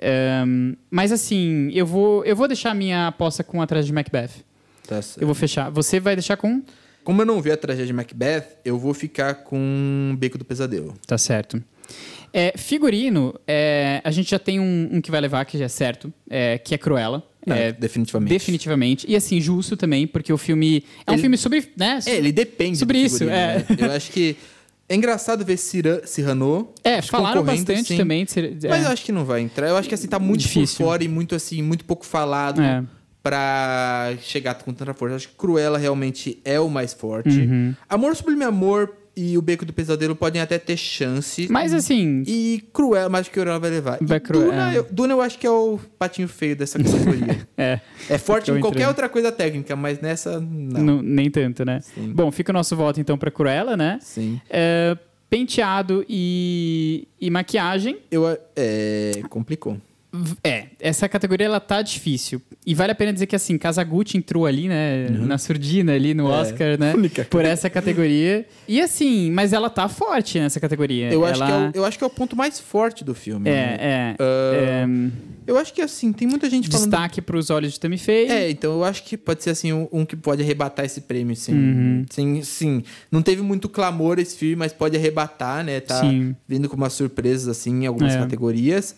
Ehm, mas assim, eu vou, eu vou deixar a minha aposta com a tragédia de Macbeth. Tá certo. Eu vou fechar. Você vai deixar com. Como eu não vi a tragédia de Macbeth, eu vou ficar com Beco do Pesadelo. Tá certo. É, figurino, é, a gente já tem um, um que vai levar, que já é certo, é, que é Cruella. É, É, definitivamente. definitivamente. E assim, justo também, porque o filme. É um Ele- filme sobre. Né, É, ele depende Sobre do isso, figurino, é. né? Eu acho que é engraçado ver Cira, Cyrano. É, falaram bastante sim. também. De ser, Mas é, eu acho que não vai entrar. Eu acho que assim, tá muito Difícil. por fora e muito assim, muito pouco falado É. pra chegar com tanta força. Eu acho que Cruella realmente é o mais forte. Uhum. Amor Sublime Amor e o Beco do Pesadelo podem até ter chance. Mas assim. E Cruella, mas acho que Cruella vai levar. Vai e Cru- Duna, é. eu, Duna eu acho que é o patinho feio dessa <laughs> categoria. É, é forte em qualquer outra coisa técnica, mas nessa, não. não- nem tanto, né? Sim. Bom, fica o nosso voto então pra Cruella, né? Sim. É, penteado e, e maquiagem. Eu, é, complicou. É, essa categoria ela tá difícil. E vale a pena dizer que assim, Kazaguchi entrou ali, né, na surdina ali no Uhum. É, Oscar, né, única. por essa categoria. E assim, mas ela tá forte nessa categoria. Eu, acho ela... que é o, eu acho que é o ponto mais forte do filme. né? É, é. Ah, é, Eu acho que assim, tem muita gente falando. destaque pros olhos de Tammy Faye. É, então eu acho que pode ser assim um, um que pode arrebatar esse prêmio, sim. Uhum. Sim, sim. Não teve muito clamor esse filme, mas pode arrebatar, né? Tá Sim. vindo com umas surpresas assim em algumas É. categorias.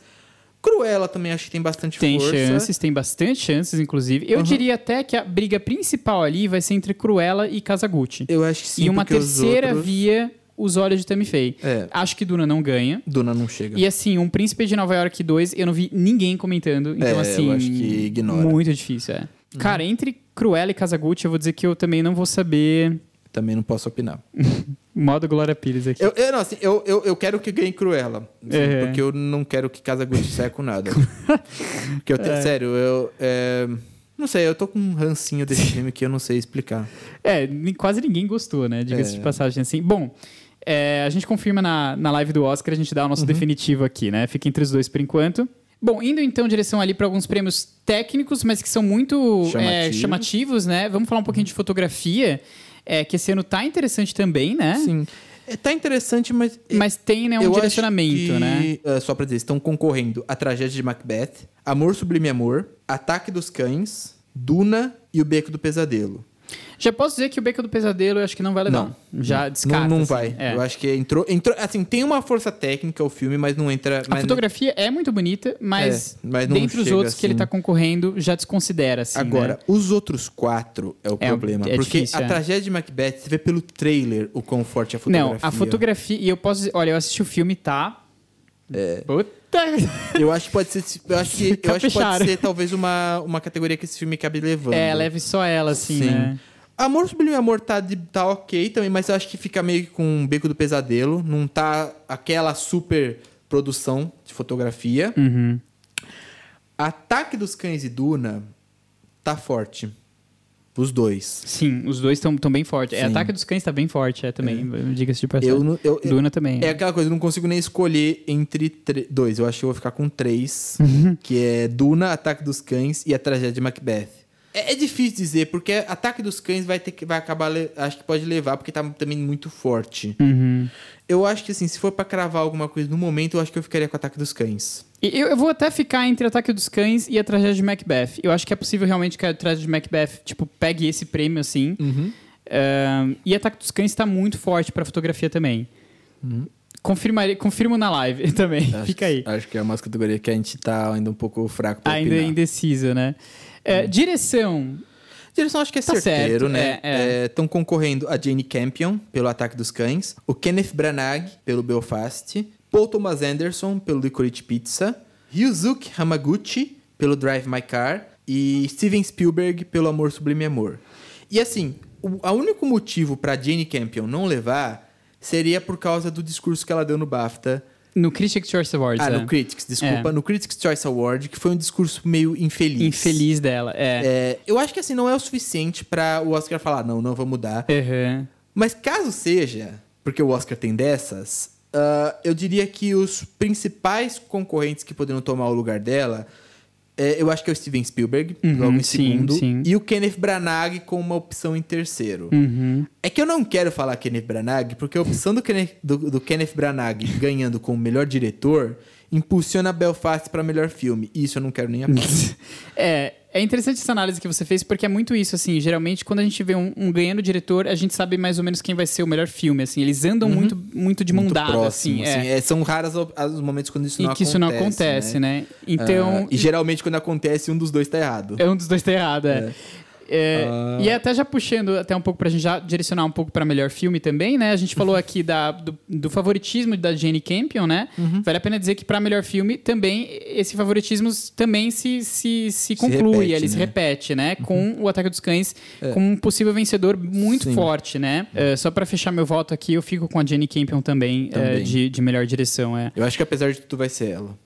Cruella também acho que tem bastante Tem força. chances, tem bastante chances, inclusive. Eu Uhum. diria até que a briga principal ali vai ser entre Cruella e Kazaguchi. Eu acho que sim. e uma terceira outros- via Os Olhos de Tammy Faye. É. Acho que Duna não ganha. Duna não chega. E assim, um Príncipe de Nova York 2, eu não vi ninguém comentando. Então, É, eu assim. acho que ignora. Uhum. Muito difícil, é. Cara, entre Cruella e Kazaguchi, eu vou dizer que eu também não vou saber. Também não posso opinar. <laughs> Modo Glória Pires aqui. Eu, eu, não, assim, eu, eu, eu quero que ganhe Cruella. assim, É. Porque eu não quero que Kazaguchi saia com nada. <laughs> porque eu te- É. Sério, eu. é, não sei, eu tô com um rancinho desse <laughs> filme que eu não sei explicar. É, quase ninguém gostou, né? Diga-se É. de passagem assim. Bom, é, a gente confirma na, na live do Oscar, a gente dá o Uhum. nosso definitivo aqui, né? Fica entre os dois por enquanto. Bom, indo então em direção ali para alguns prêmios técnicos, mas que são muito é, Chamativos. chamativos, né? Vamos falar um pouquinho de fotografia, é, que esse ano tá interessante também, né? Sim. É, tá interessante, mas. Mas tem né, um direcionamento, que, né? ah, só pra dizer, estão concorrendo A Tragédia de Macbeth, Amor Sublime Amor, Ataque dos Cães, Duna e O Beco do Pesadelo. Já posso dizer que o Beco do Pesadelo eu acho que não vai levar. Já descarta. não não assim. vai. É. Eu acho que entrou, entrou. Assim, tem uma força técnica o filme, mas não entra. A mas fotografia é muito bonita, mas, É, mas não dentre os outros que ele assim. tá concorrendo, já desconsidera, assim. Agora, né? os outros quatro é o É, problema. é porque difícil, a é. tragédia de Macbeth, você vê pelo trailer o quão forte a fotografia. Não, a fotografia. E eu posso dizer, olha, eu assisti o filme, tá. É. Puta. Eu acho que pode ser. Eu acho que, eu acho que pode ser talvez uma, uma categoria que esse filme cabe levando. É, leve só ela, assim, né? Amor Sublime Amor tá, de- tá ok também, mas eu acho que fica meio que com um beco do pesadelo. Não tá aquela super produção de fotografia. Uhum. Ataque dos Cães e Duna tá forte. Os dois. Sim, os dois estão bem fortes. É. Ataque dos Cães tá bem forte, é também. Diga-se de passagem. Eu, eu, eu- Duna também. É aquela coisa, eu não consigo nem escolher entre tre- dois. Eu acho que eu vou ficar com três, <laughs> que é Duna, Ataque dos Cães e a Tragédia de Macbeth. É, é difícil dizer, porque Ataque dos Cães vai ter que vai acabar, acho que pode levar, porque tá também muito forte. Uhum. Eu acho que assim, se for pra cravar alguma coisa no momento, eu acho que eu ficaria com Ataque dos Cães. Eu, eu vou até ficar entre Ataque dos Cães e a Tragédia de Macbeth. Eu acho que é possível realmente que a Tragédia de Macbeth, tipo, pegue esse prêmio, assim. Ahn, e Ataque dos Cães tá muito forte pra fotografia também. Confirmaria, confirmo na live <laughs> também. Acho, Fica aí. Acho que é uma categoria que a gente tá ainda um pouco fraco pra Ainda opinar. indeciso, né? É, Direção. Direção acho que é Tá certeiro, certo, né? é, é. Estão concorrendo a Jane Campion, pelo Ataque dos Cães, o Kenneth Branagh, pelo Belfast, Paul Thomas Anderson, pelo Licorice Pizza, Ryuzuki Hamaguchi, pelo Drive My Car, e Steven Spielberg, pelo Amor Sublime Amor. E assim, o a único motivo pra Jane Campion não levar seria por causa do discurso que ela deu no BAFTA No Critics' Choice Awards. ah, é. no Critics, desculpa. É. No Critics' Choice Award, que foi um discurso meio infeliz. Infeliz dela, é. É, eu acho que assim, não é o suficiente pra o Oscar falar, não, não vamos mudar. Aham. Mas caso seja, porque o Oscar tem dessas, ah, eu diria que os principais concorrentes que poderiam tomar o lugar dela, é, eu acho que é o Steven Spielberg, Uhum, logo em sim, segundo, sim. e o Kenneth Branagh com uma opção em terceiro. Uhum. É que eu não quero falar Kenneth Branagh, porque a opção do Kenneth, do, do Kenneth Branagh ganhando como melhor diretor impulsiona Belfast para melhor filme. E isso eu não quero nem <laughs> a. É, é interessante essa análise que você fez, porque é muito isso, assim, geralmente quando a gente vê um, um ganhando diretor, a gente sabe mais ou menos quem vai ser o melhor filme, assim, eles andam muito, muito de mão Muito dada, próximo, assim, é. assim. É, São raros os momentos quando isso E não que acontece. isso não acontece, né? Então, Ah, e geralmente quando acontece, um dos dois tá errado. é um dos dois tá errado, é. É, Ah. E até já puxando até um pouco pra gente já direcionar um pouco pra melhor filme também, né? A gente falou aqui da, do, do favoritismo da Jane Campion, né? Uhum. Vale a pena dizer que pra melhor filme também esse favoritismo também se, se, se conclui, repete, ele se né? repete, né? Com o Ataque dos Cães como um possível vencedor muito Sim. forte, né? É, só pra fechar meu voto aqui, eu fico com a Jane Campion também, é, Também. de, de melhor direção, é. Eu acho que apesar de tudo vai ser ela.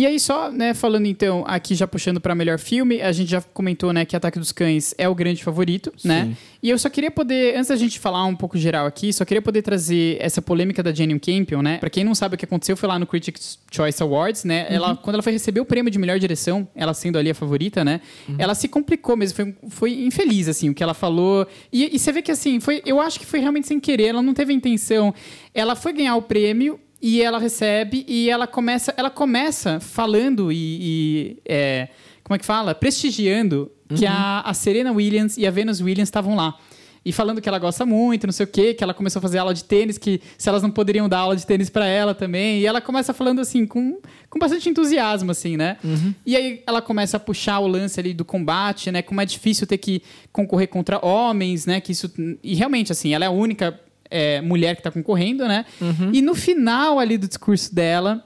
E aí, só, né, falando então, aqui já puxando pra melhor filme, a gente já comentou, né, que Ataque dos Cães é o grande favorito, né? E eu só queria poder, antes da gente falar um pouco geral aqui, só queria poder trazer essa polêmica da Jane Campion, né? Pra quem não sabe o que aconteceu, foi lá no Critics' Choice Awards, né? Ela, quando ela foi receber o prêmio de melhor direção, ela sendo ali a favorita, né? Ela se complicou mesmo, foi, foi infeliz, assim, o que ela falou. E, e você vê que, assim, foi, eu acho que foi realmente sem querer, ela não teve intenção. Ela foi ganhar o prêmio e ela recebe e ela começa, ela começa falando e, e, é, como é que fala? Prestigiando que a, a Serena Williams e a Venus Williams estavam lá. E falando que ela gosta muito, não sei o quê, que ela começou a fazer aula de tênis, que se elas não poderiam dar aula de tênis pra ela também. E ela começa falando assim, com, com bastante entusiasmo, assim, né? E aí ela começa a puxar o lance ali do combate, né? Como é difícil ter que concorrer contra homens, né? Que isso. E realmente, assim, ela é a única é, mulher que tá concorrendo, né? E no final ali do discurso dela,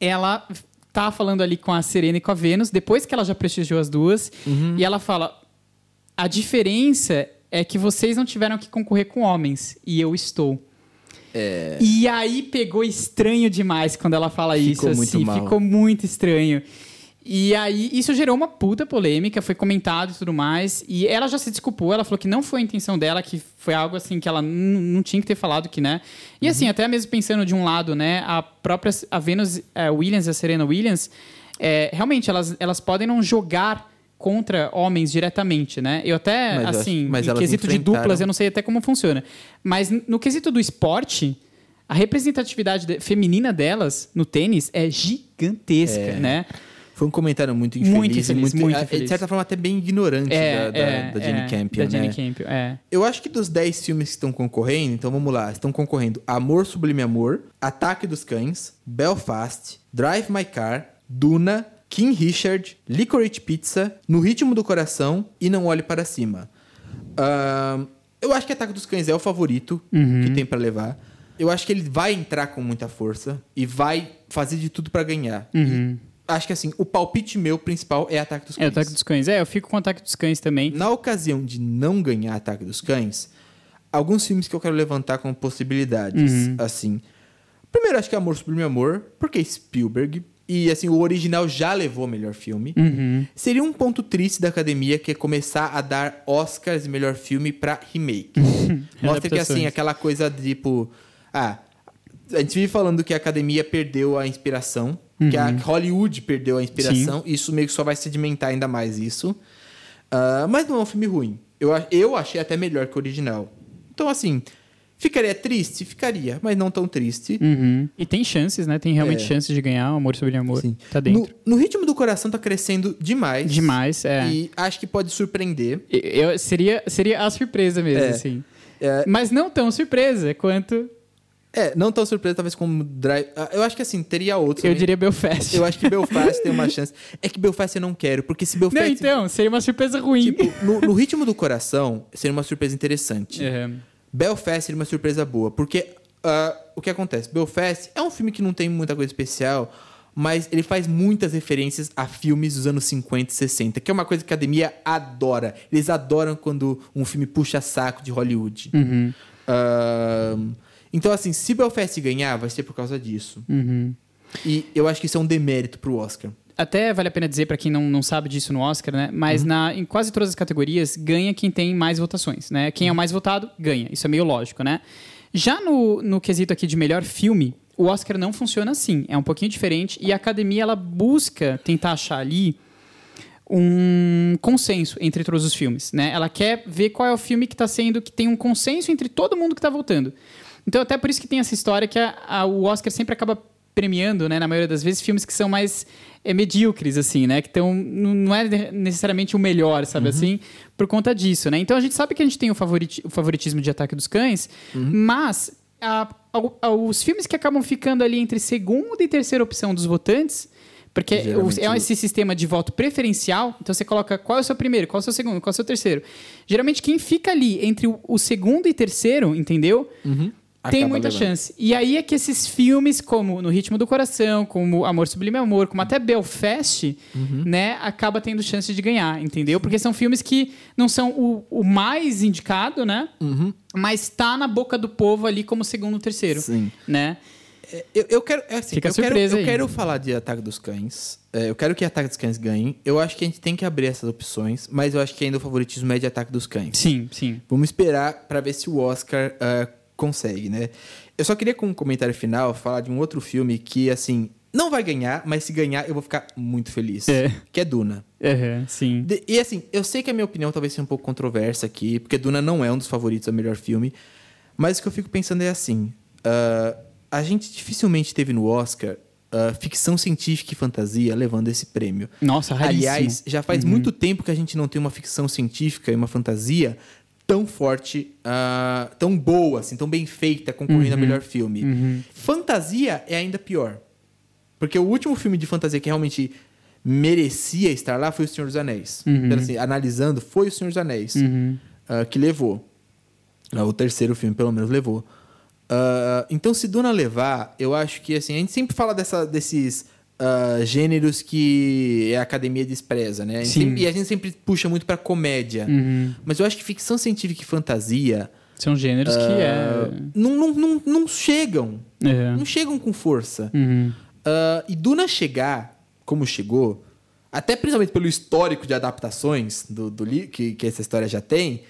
ela tá falando ali com a Serena e com a Vênus, depois que ela já prestigiou as duas, e ela fala: a diferença é que vocês não tiveram que concorrer com homens, e eu estou. É. E aí pegou estranho demais quando ela fala Ficou isso, muito assim, mal. ficou muito estranho. E aí, isso gerou uma puta polêmica, foi comentado e tudo mais. E ela já se desculpou, ela falou que não foi a intenção dela, que foi algo assim que ela não tinha que ter falado, que, né? E assim, até mesmo pensando de um lado, né? A própria a Venus eh, Williams e a Serena Williams, eh, realmente, elas, elas podem não jogar contra homens diretamente, né? Eu até, Mas assim, mas elas quesito de duplas, eu não sei até como funciona. Mas no quesito do esporte, a representatividade de- feminina delas no tênis é gigantesca, É. né? Foi um comentário muito infeliz. Muito infeliz, muito ah, infeliz. De certa forma, até bem ignorante É, da, da, é, da Jane é, Campion, Da né? Campion, é. Eu acho que dos 10 filmes que estão concorrendo, então vamos lá, estão concorrendo Amor Sublime Amor, Ataque dos Cães, Belfast, Drive My Car, Duna, King Richard, Licorice Pizza, No Ritmo do Coração e Não Olhe Para Cima. Eu acho que Ataque dos Cães é o favorito Uhum. que tem pra levar. Eu acho que ele vai entrar com muita força e vai fazer de tudo pra ganhar. E acho que assim, o palpite meu principal é Ataque dos. É Cães. Ataque dos Cães. É, eu fico com o Ataque dos Cães também. Na ocasião de não ganhar Ataque dos Cães, alguns filmes que eu quero levantar como possibilidades, Uhum. assim. Primeiro, acho que é Amor Sublime Amor, porque é Spielberg. E, assim, o original já levou o melhor filme. Uhum. Seria um ponto triste da academia que é começar a dar Oscars de melhor filme pra remake. <laughs> Mostra que, assim, aquela coisa de, tipo... Ah, a gente vive falando que a academia perdeu a inspiração, que a Hollywood perdeu a inspiração. Isso meio que só vai sedimentar ainda mais isso. Ah, mas não é um filme ruim. Eu, eu achei até melhor que o original. Então, assim, ficaria triste? Ficaria, mas não tão triste. Uhum. E tem chances, né? Tem realmente É. chances de ganhar. O Amor sobre Amor Sim. tá dentro. No, no ritmo do coração tá crescendo demais. Demais, é. E acho que pode surpreender. Eu, seria, seria a surpresa mesmo, É. assim. É, Mas não tão surpresa quanto É, não tão surpresa, talvez como Drive. Ah, Eu acho que assim, teria outros. Eu também. diria Belfast. Eu acho que Belfast tem uma chance. É que Belfast eu não quero, porque se Belfast. Não, então, seria uma surpresa ruim. Tipo, no, no ritmo do coração, seria uma surpresa interessante. É. Belfast seria uma surpresa boa, porque ah, o que acontece? Belfast é um filme que não tem muita coisa especial, mas ele faz muitas referências a filmes dos anos 50 e 60, que é uma coisa que a academia adora. Eles adoram quando um filme puxa saco de Hollywood. Uhum. Ah, então, assim, se Belfast ganhar, vai ser por causa disso. Uhum. E eu acho que isso é um demérito pro Oscar. Até vale a pena dizer, pra quem não, não sabe disso no Oscar, né? Uhum. Mas na, em quase todas as categorias, ganha quem tem mais votações, né? Quem é o mais votado, ganha. Isso é meio lógico, né? Já no, no quesito aqui de melhor filme, o Oscar não funciona assim. É um pouquinho diferente. E a academia, ela busca tentar achar ali um consenso entre todos os filmes, né? Ela quer ver qual é o filme que está sendo que tem um consenso entre todo mundo que está votando. Então até por isso que tem essa história que a- a- o Oscar sempre acaba premiando, né, na maioria das vezes filmes que são mais é, medíocres assim, né, que estão não é necessariamente o melhor, sabe assim, por conta disso, né? Então a gente sabe que a gente tem o, favoriti- o favoritismo de Ataque dos Cães, mas a- os filmes que acabam ficando ali entre segunda e terceira opção dos votantes porque o- Geralmente- é esse sistema de voto preferencial, então você coloca qual é o seu primeiro, qual é o seu segundo, qual é o seu terceiro. Geralmente quem fica ali entre o, o segundo e terceiro, entendeu? Tem muita levando. chance. E aí é que esses filmes, como No Ritmo do Coração, como Amor Sublime Amor, como até Belfast, Uhum. né, acaba tendo chance de ganhar, entendeu? Porque são filmes que não são o, o mais indicado, né? Uhum. Mas tá na boca do povo ali como segundo ou terceiro, Sim. né? Eu, eu quero. é assim, Fica eu quero, surpresa eu aí. quero falar de Ataque dos Cães. É, eu quero que Ataque dos Cães ganhe. Eu acho que a gente tem que abrir essas opções, mas eu acho que ainda o favoritismo é de Ataque dos Cães. Sim, sim. Vamos esperar pra ver se o Oscar ah, consegue, né? Eu só queria, com um comentário final, falar de um outro filme que, assim, não vai ganhar, mas se ganhar eu vou ficar muito feliz. É. Que é Duna. Aham, sim. De- e assim, eu sei que a minha opinião talvez seja um pouco controversa aqui, porque Duna não é um dos favoritos a melhor filme, mas o que eu fico pensando é assim: ah, a gente dificilmente teve no Oscar ah, ficção científica e fantasia levando esse prêmio. Nossa, raríssimo. Aliás, já faz muito tempo que a gente não tem uma ficção científica e uma fantasia tão forte, ah, tão boa, assim, tão bem feita, concorrendo a melhor filme. Fantasia é ainda pior. Porque o último filme de fantasia que realmente merecia estar lá foi O Senhor dos Anéis. Então, assim, analisando, foi O Senhor dos Anéis ah, que levou. Ah, o terceiro filme, pelo menos, levou. Ah, então, se Duna levar, eu acho que assim, a gente sempre fala dessa, desses ah, gêneros que a academia despreza, né? A sempre- e a gente sempre puxa muito pra comédia. Mas eu acho que ficção científica e fantasia São gêneros que ah, é. não, não, não, não chegam. É. Não chegam com força. Uhum. Ah, e Duna chegar como chegou, até principalmente pelo histórico de adaptações do, do que, que essa história já tem,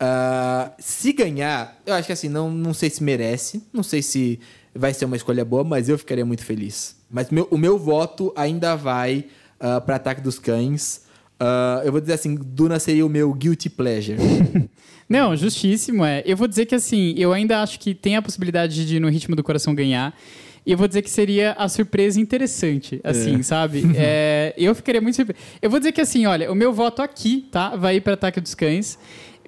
ah, se ganhar, eu acho que assim, não, não sei se merece, não sei se vai ser uma escolha boa, mas eu ficaria muito feliz. Mas meu- o meu voto ainda vai para Ataque dos Cães. Ah, eu vou dizer assim, Duna seria o meu guilty pleasure. <laughs> Não, justíssimo, é. Eu vou dizer que assim, eu ainda acho que tem a possibilidade de No Ritmo do Coração ganhar. E eu vou dizer que seria a surpresa interessante, assim, sabe? <laughs> É, eu ficaria muito surpreso. Eu vou dizer que assim, olha, o meu voto aqui, tá? Vai ir para Ataque dos Cães.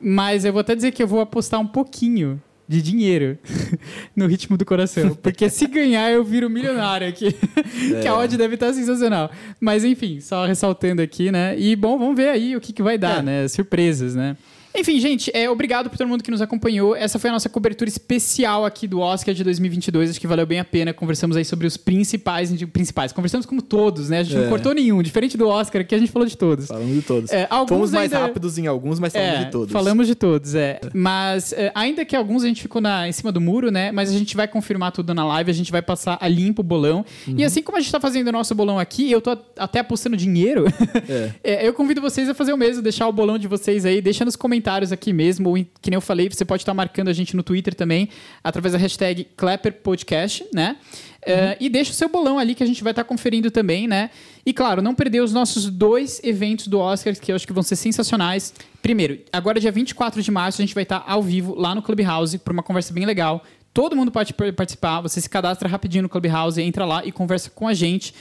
Mas eu vou até dizer que eu vou apostar um pouquinho de dinheiro <laughs> no ritmo do coração. Porque se ganhar, eu viro milionário aqui. <laughs> que a odd deve estar sensacional. Mas enfim, só ressaltando aqui, né? E bom, vamos ver aí o que, que vai dar, É. né? Surpresas, né? Enfim, gente, é, obrigado por todo mundo que nos acompanhou. Essa foi a nossa cobertura especial aqui do Oscar de 2022. Acho que valeu bem a pena. Conversamos aí sobre os principais. principais. Conversamos como todos, né? A gente não É. cortou nenhum. Diferente do Oscar, aqui a gente falou de todos. Falamos de todos. É, alguns Fomos mais ainda- rápidos em alguns, mas falamos É, de todos. Falamos de todos, é. Mas é, ainda que alguns a gente ficou na, em cima do muro, né? Mas a gente vai confirmar tudo na live, a gente vai passar a limpo o bolão. E assim como a gente tá fazendo o nosso bolão aqui, eu tô até apostando dinheiro. É. <laughs> É, eu convido vocês a fazer o mesmo, deixar o bolão de vocês aí, deixa nos comentários aqui mesmo, ou que nem eu falei, você pode estar marcando a gente no Twitter também, através da hashtag ClapperPodcast, né? É, e deixa o seu bolão ali que a gente vai estar conferindo também, né? E claro, não perder os nossos dois eventos do Oscar, que eu acho que vão ser sensacionais. Primeiro, agora dia 24 de março, a gente vai estar ao vivo lá no Clubhouse para uma conversa bem legal. Todo mundo pode par- participar, você se cadastra rapidinho no Clubhouse, entra lá e conversa com a gente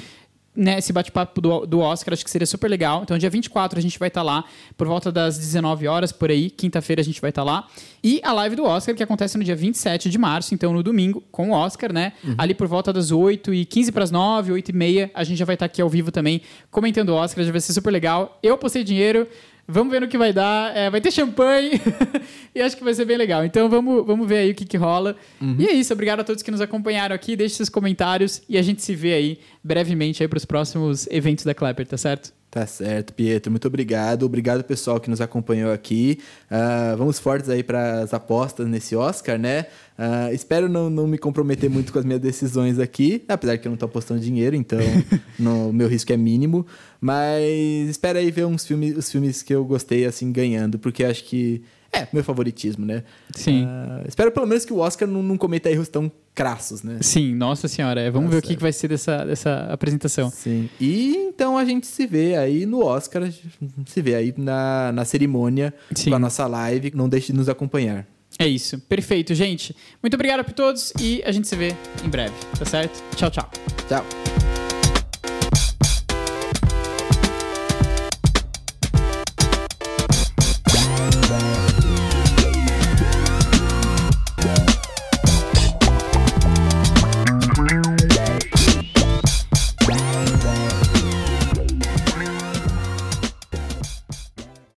né, esse bate-papo do, do Oscar, acho que seria super legal. Então, dia 24 a gente vai estar tá lá, por volta das 19 horas, por aí. Quinta-feira a gente vai estar tá lá. E a live do Oscar, que acontece no dia 27 de março, então no domingo, com o Oscar, né? Uhum. Ali por volta das 8 e 15 para as 9, 8 e meia, a gente já vai estar tá aqui ao vivo também, comentando o Oscar, já vai ser super legal. Eu postei dinheiro. Vamos ver no que vai dar. É, vai ter champanhe <laughs> e acho que vai ser bem legal. Então vamos, vamos ver aí o que, que rola. Uhum. E é isso. Obrigado a todos que nos acompanharam aqui. Deixe seus comentários e a gente se vê aí brevemente aí para os próximos eventos da Clapper, tá certo? Tá certo, Pietro. Muito obrigado. Obrigado, pessoal, que nos acompanhou aqui. Uh, vamos fortes aí para as apostas nesse Oscar, né? Uh, espero não, não me comprometer muito com as minhas decisões aqui, apesar que eu não estou apostando dinheiro, então <laughs> o meu risco é mínimo. Mas espero aí ver uns filmes, os filmes que eu gostei, assim, ganhando, porque acho que é, meu favoritismo, né? Sim. Uh, espero pelo menos que o Oscar não, não cometa erros tão crassos, né? Sim, nossa senhora. É, vamos nossa. ver o que, que vai ser dessa, dessa apresentação. Sim. E então a gente se vê aí no Oscar, se vê aí na, na cerimônia Sim. com a nossa live. Não deixe de nos acompanhar. É isso. Perfeito, gente. Muito obrigado por todos e a gente se vê em breve, tá certo? Tchau, tchau. Tchau.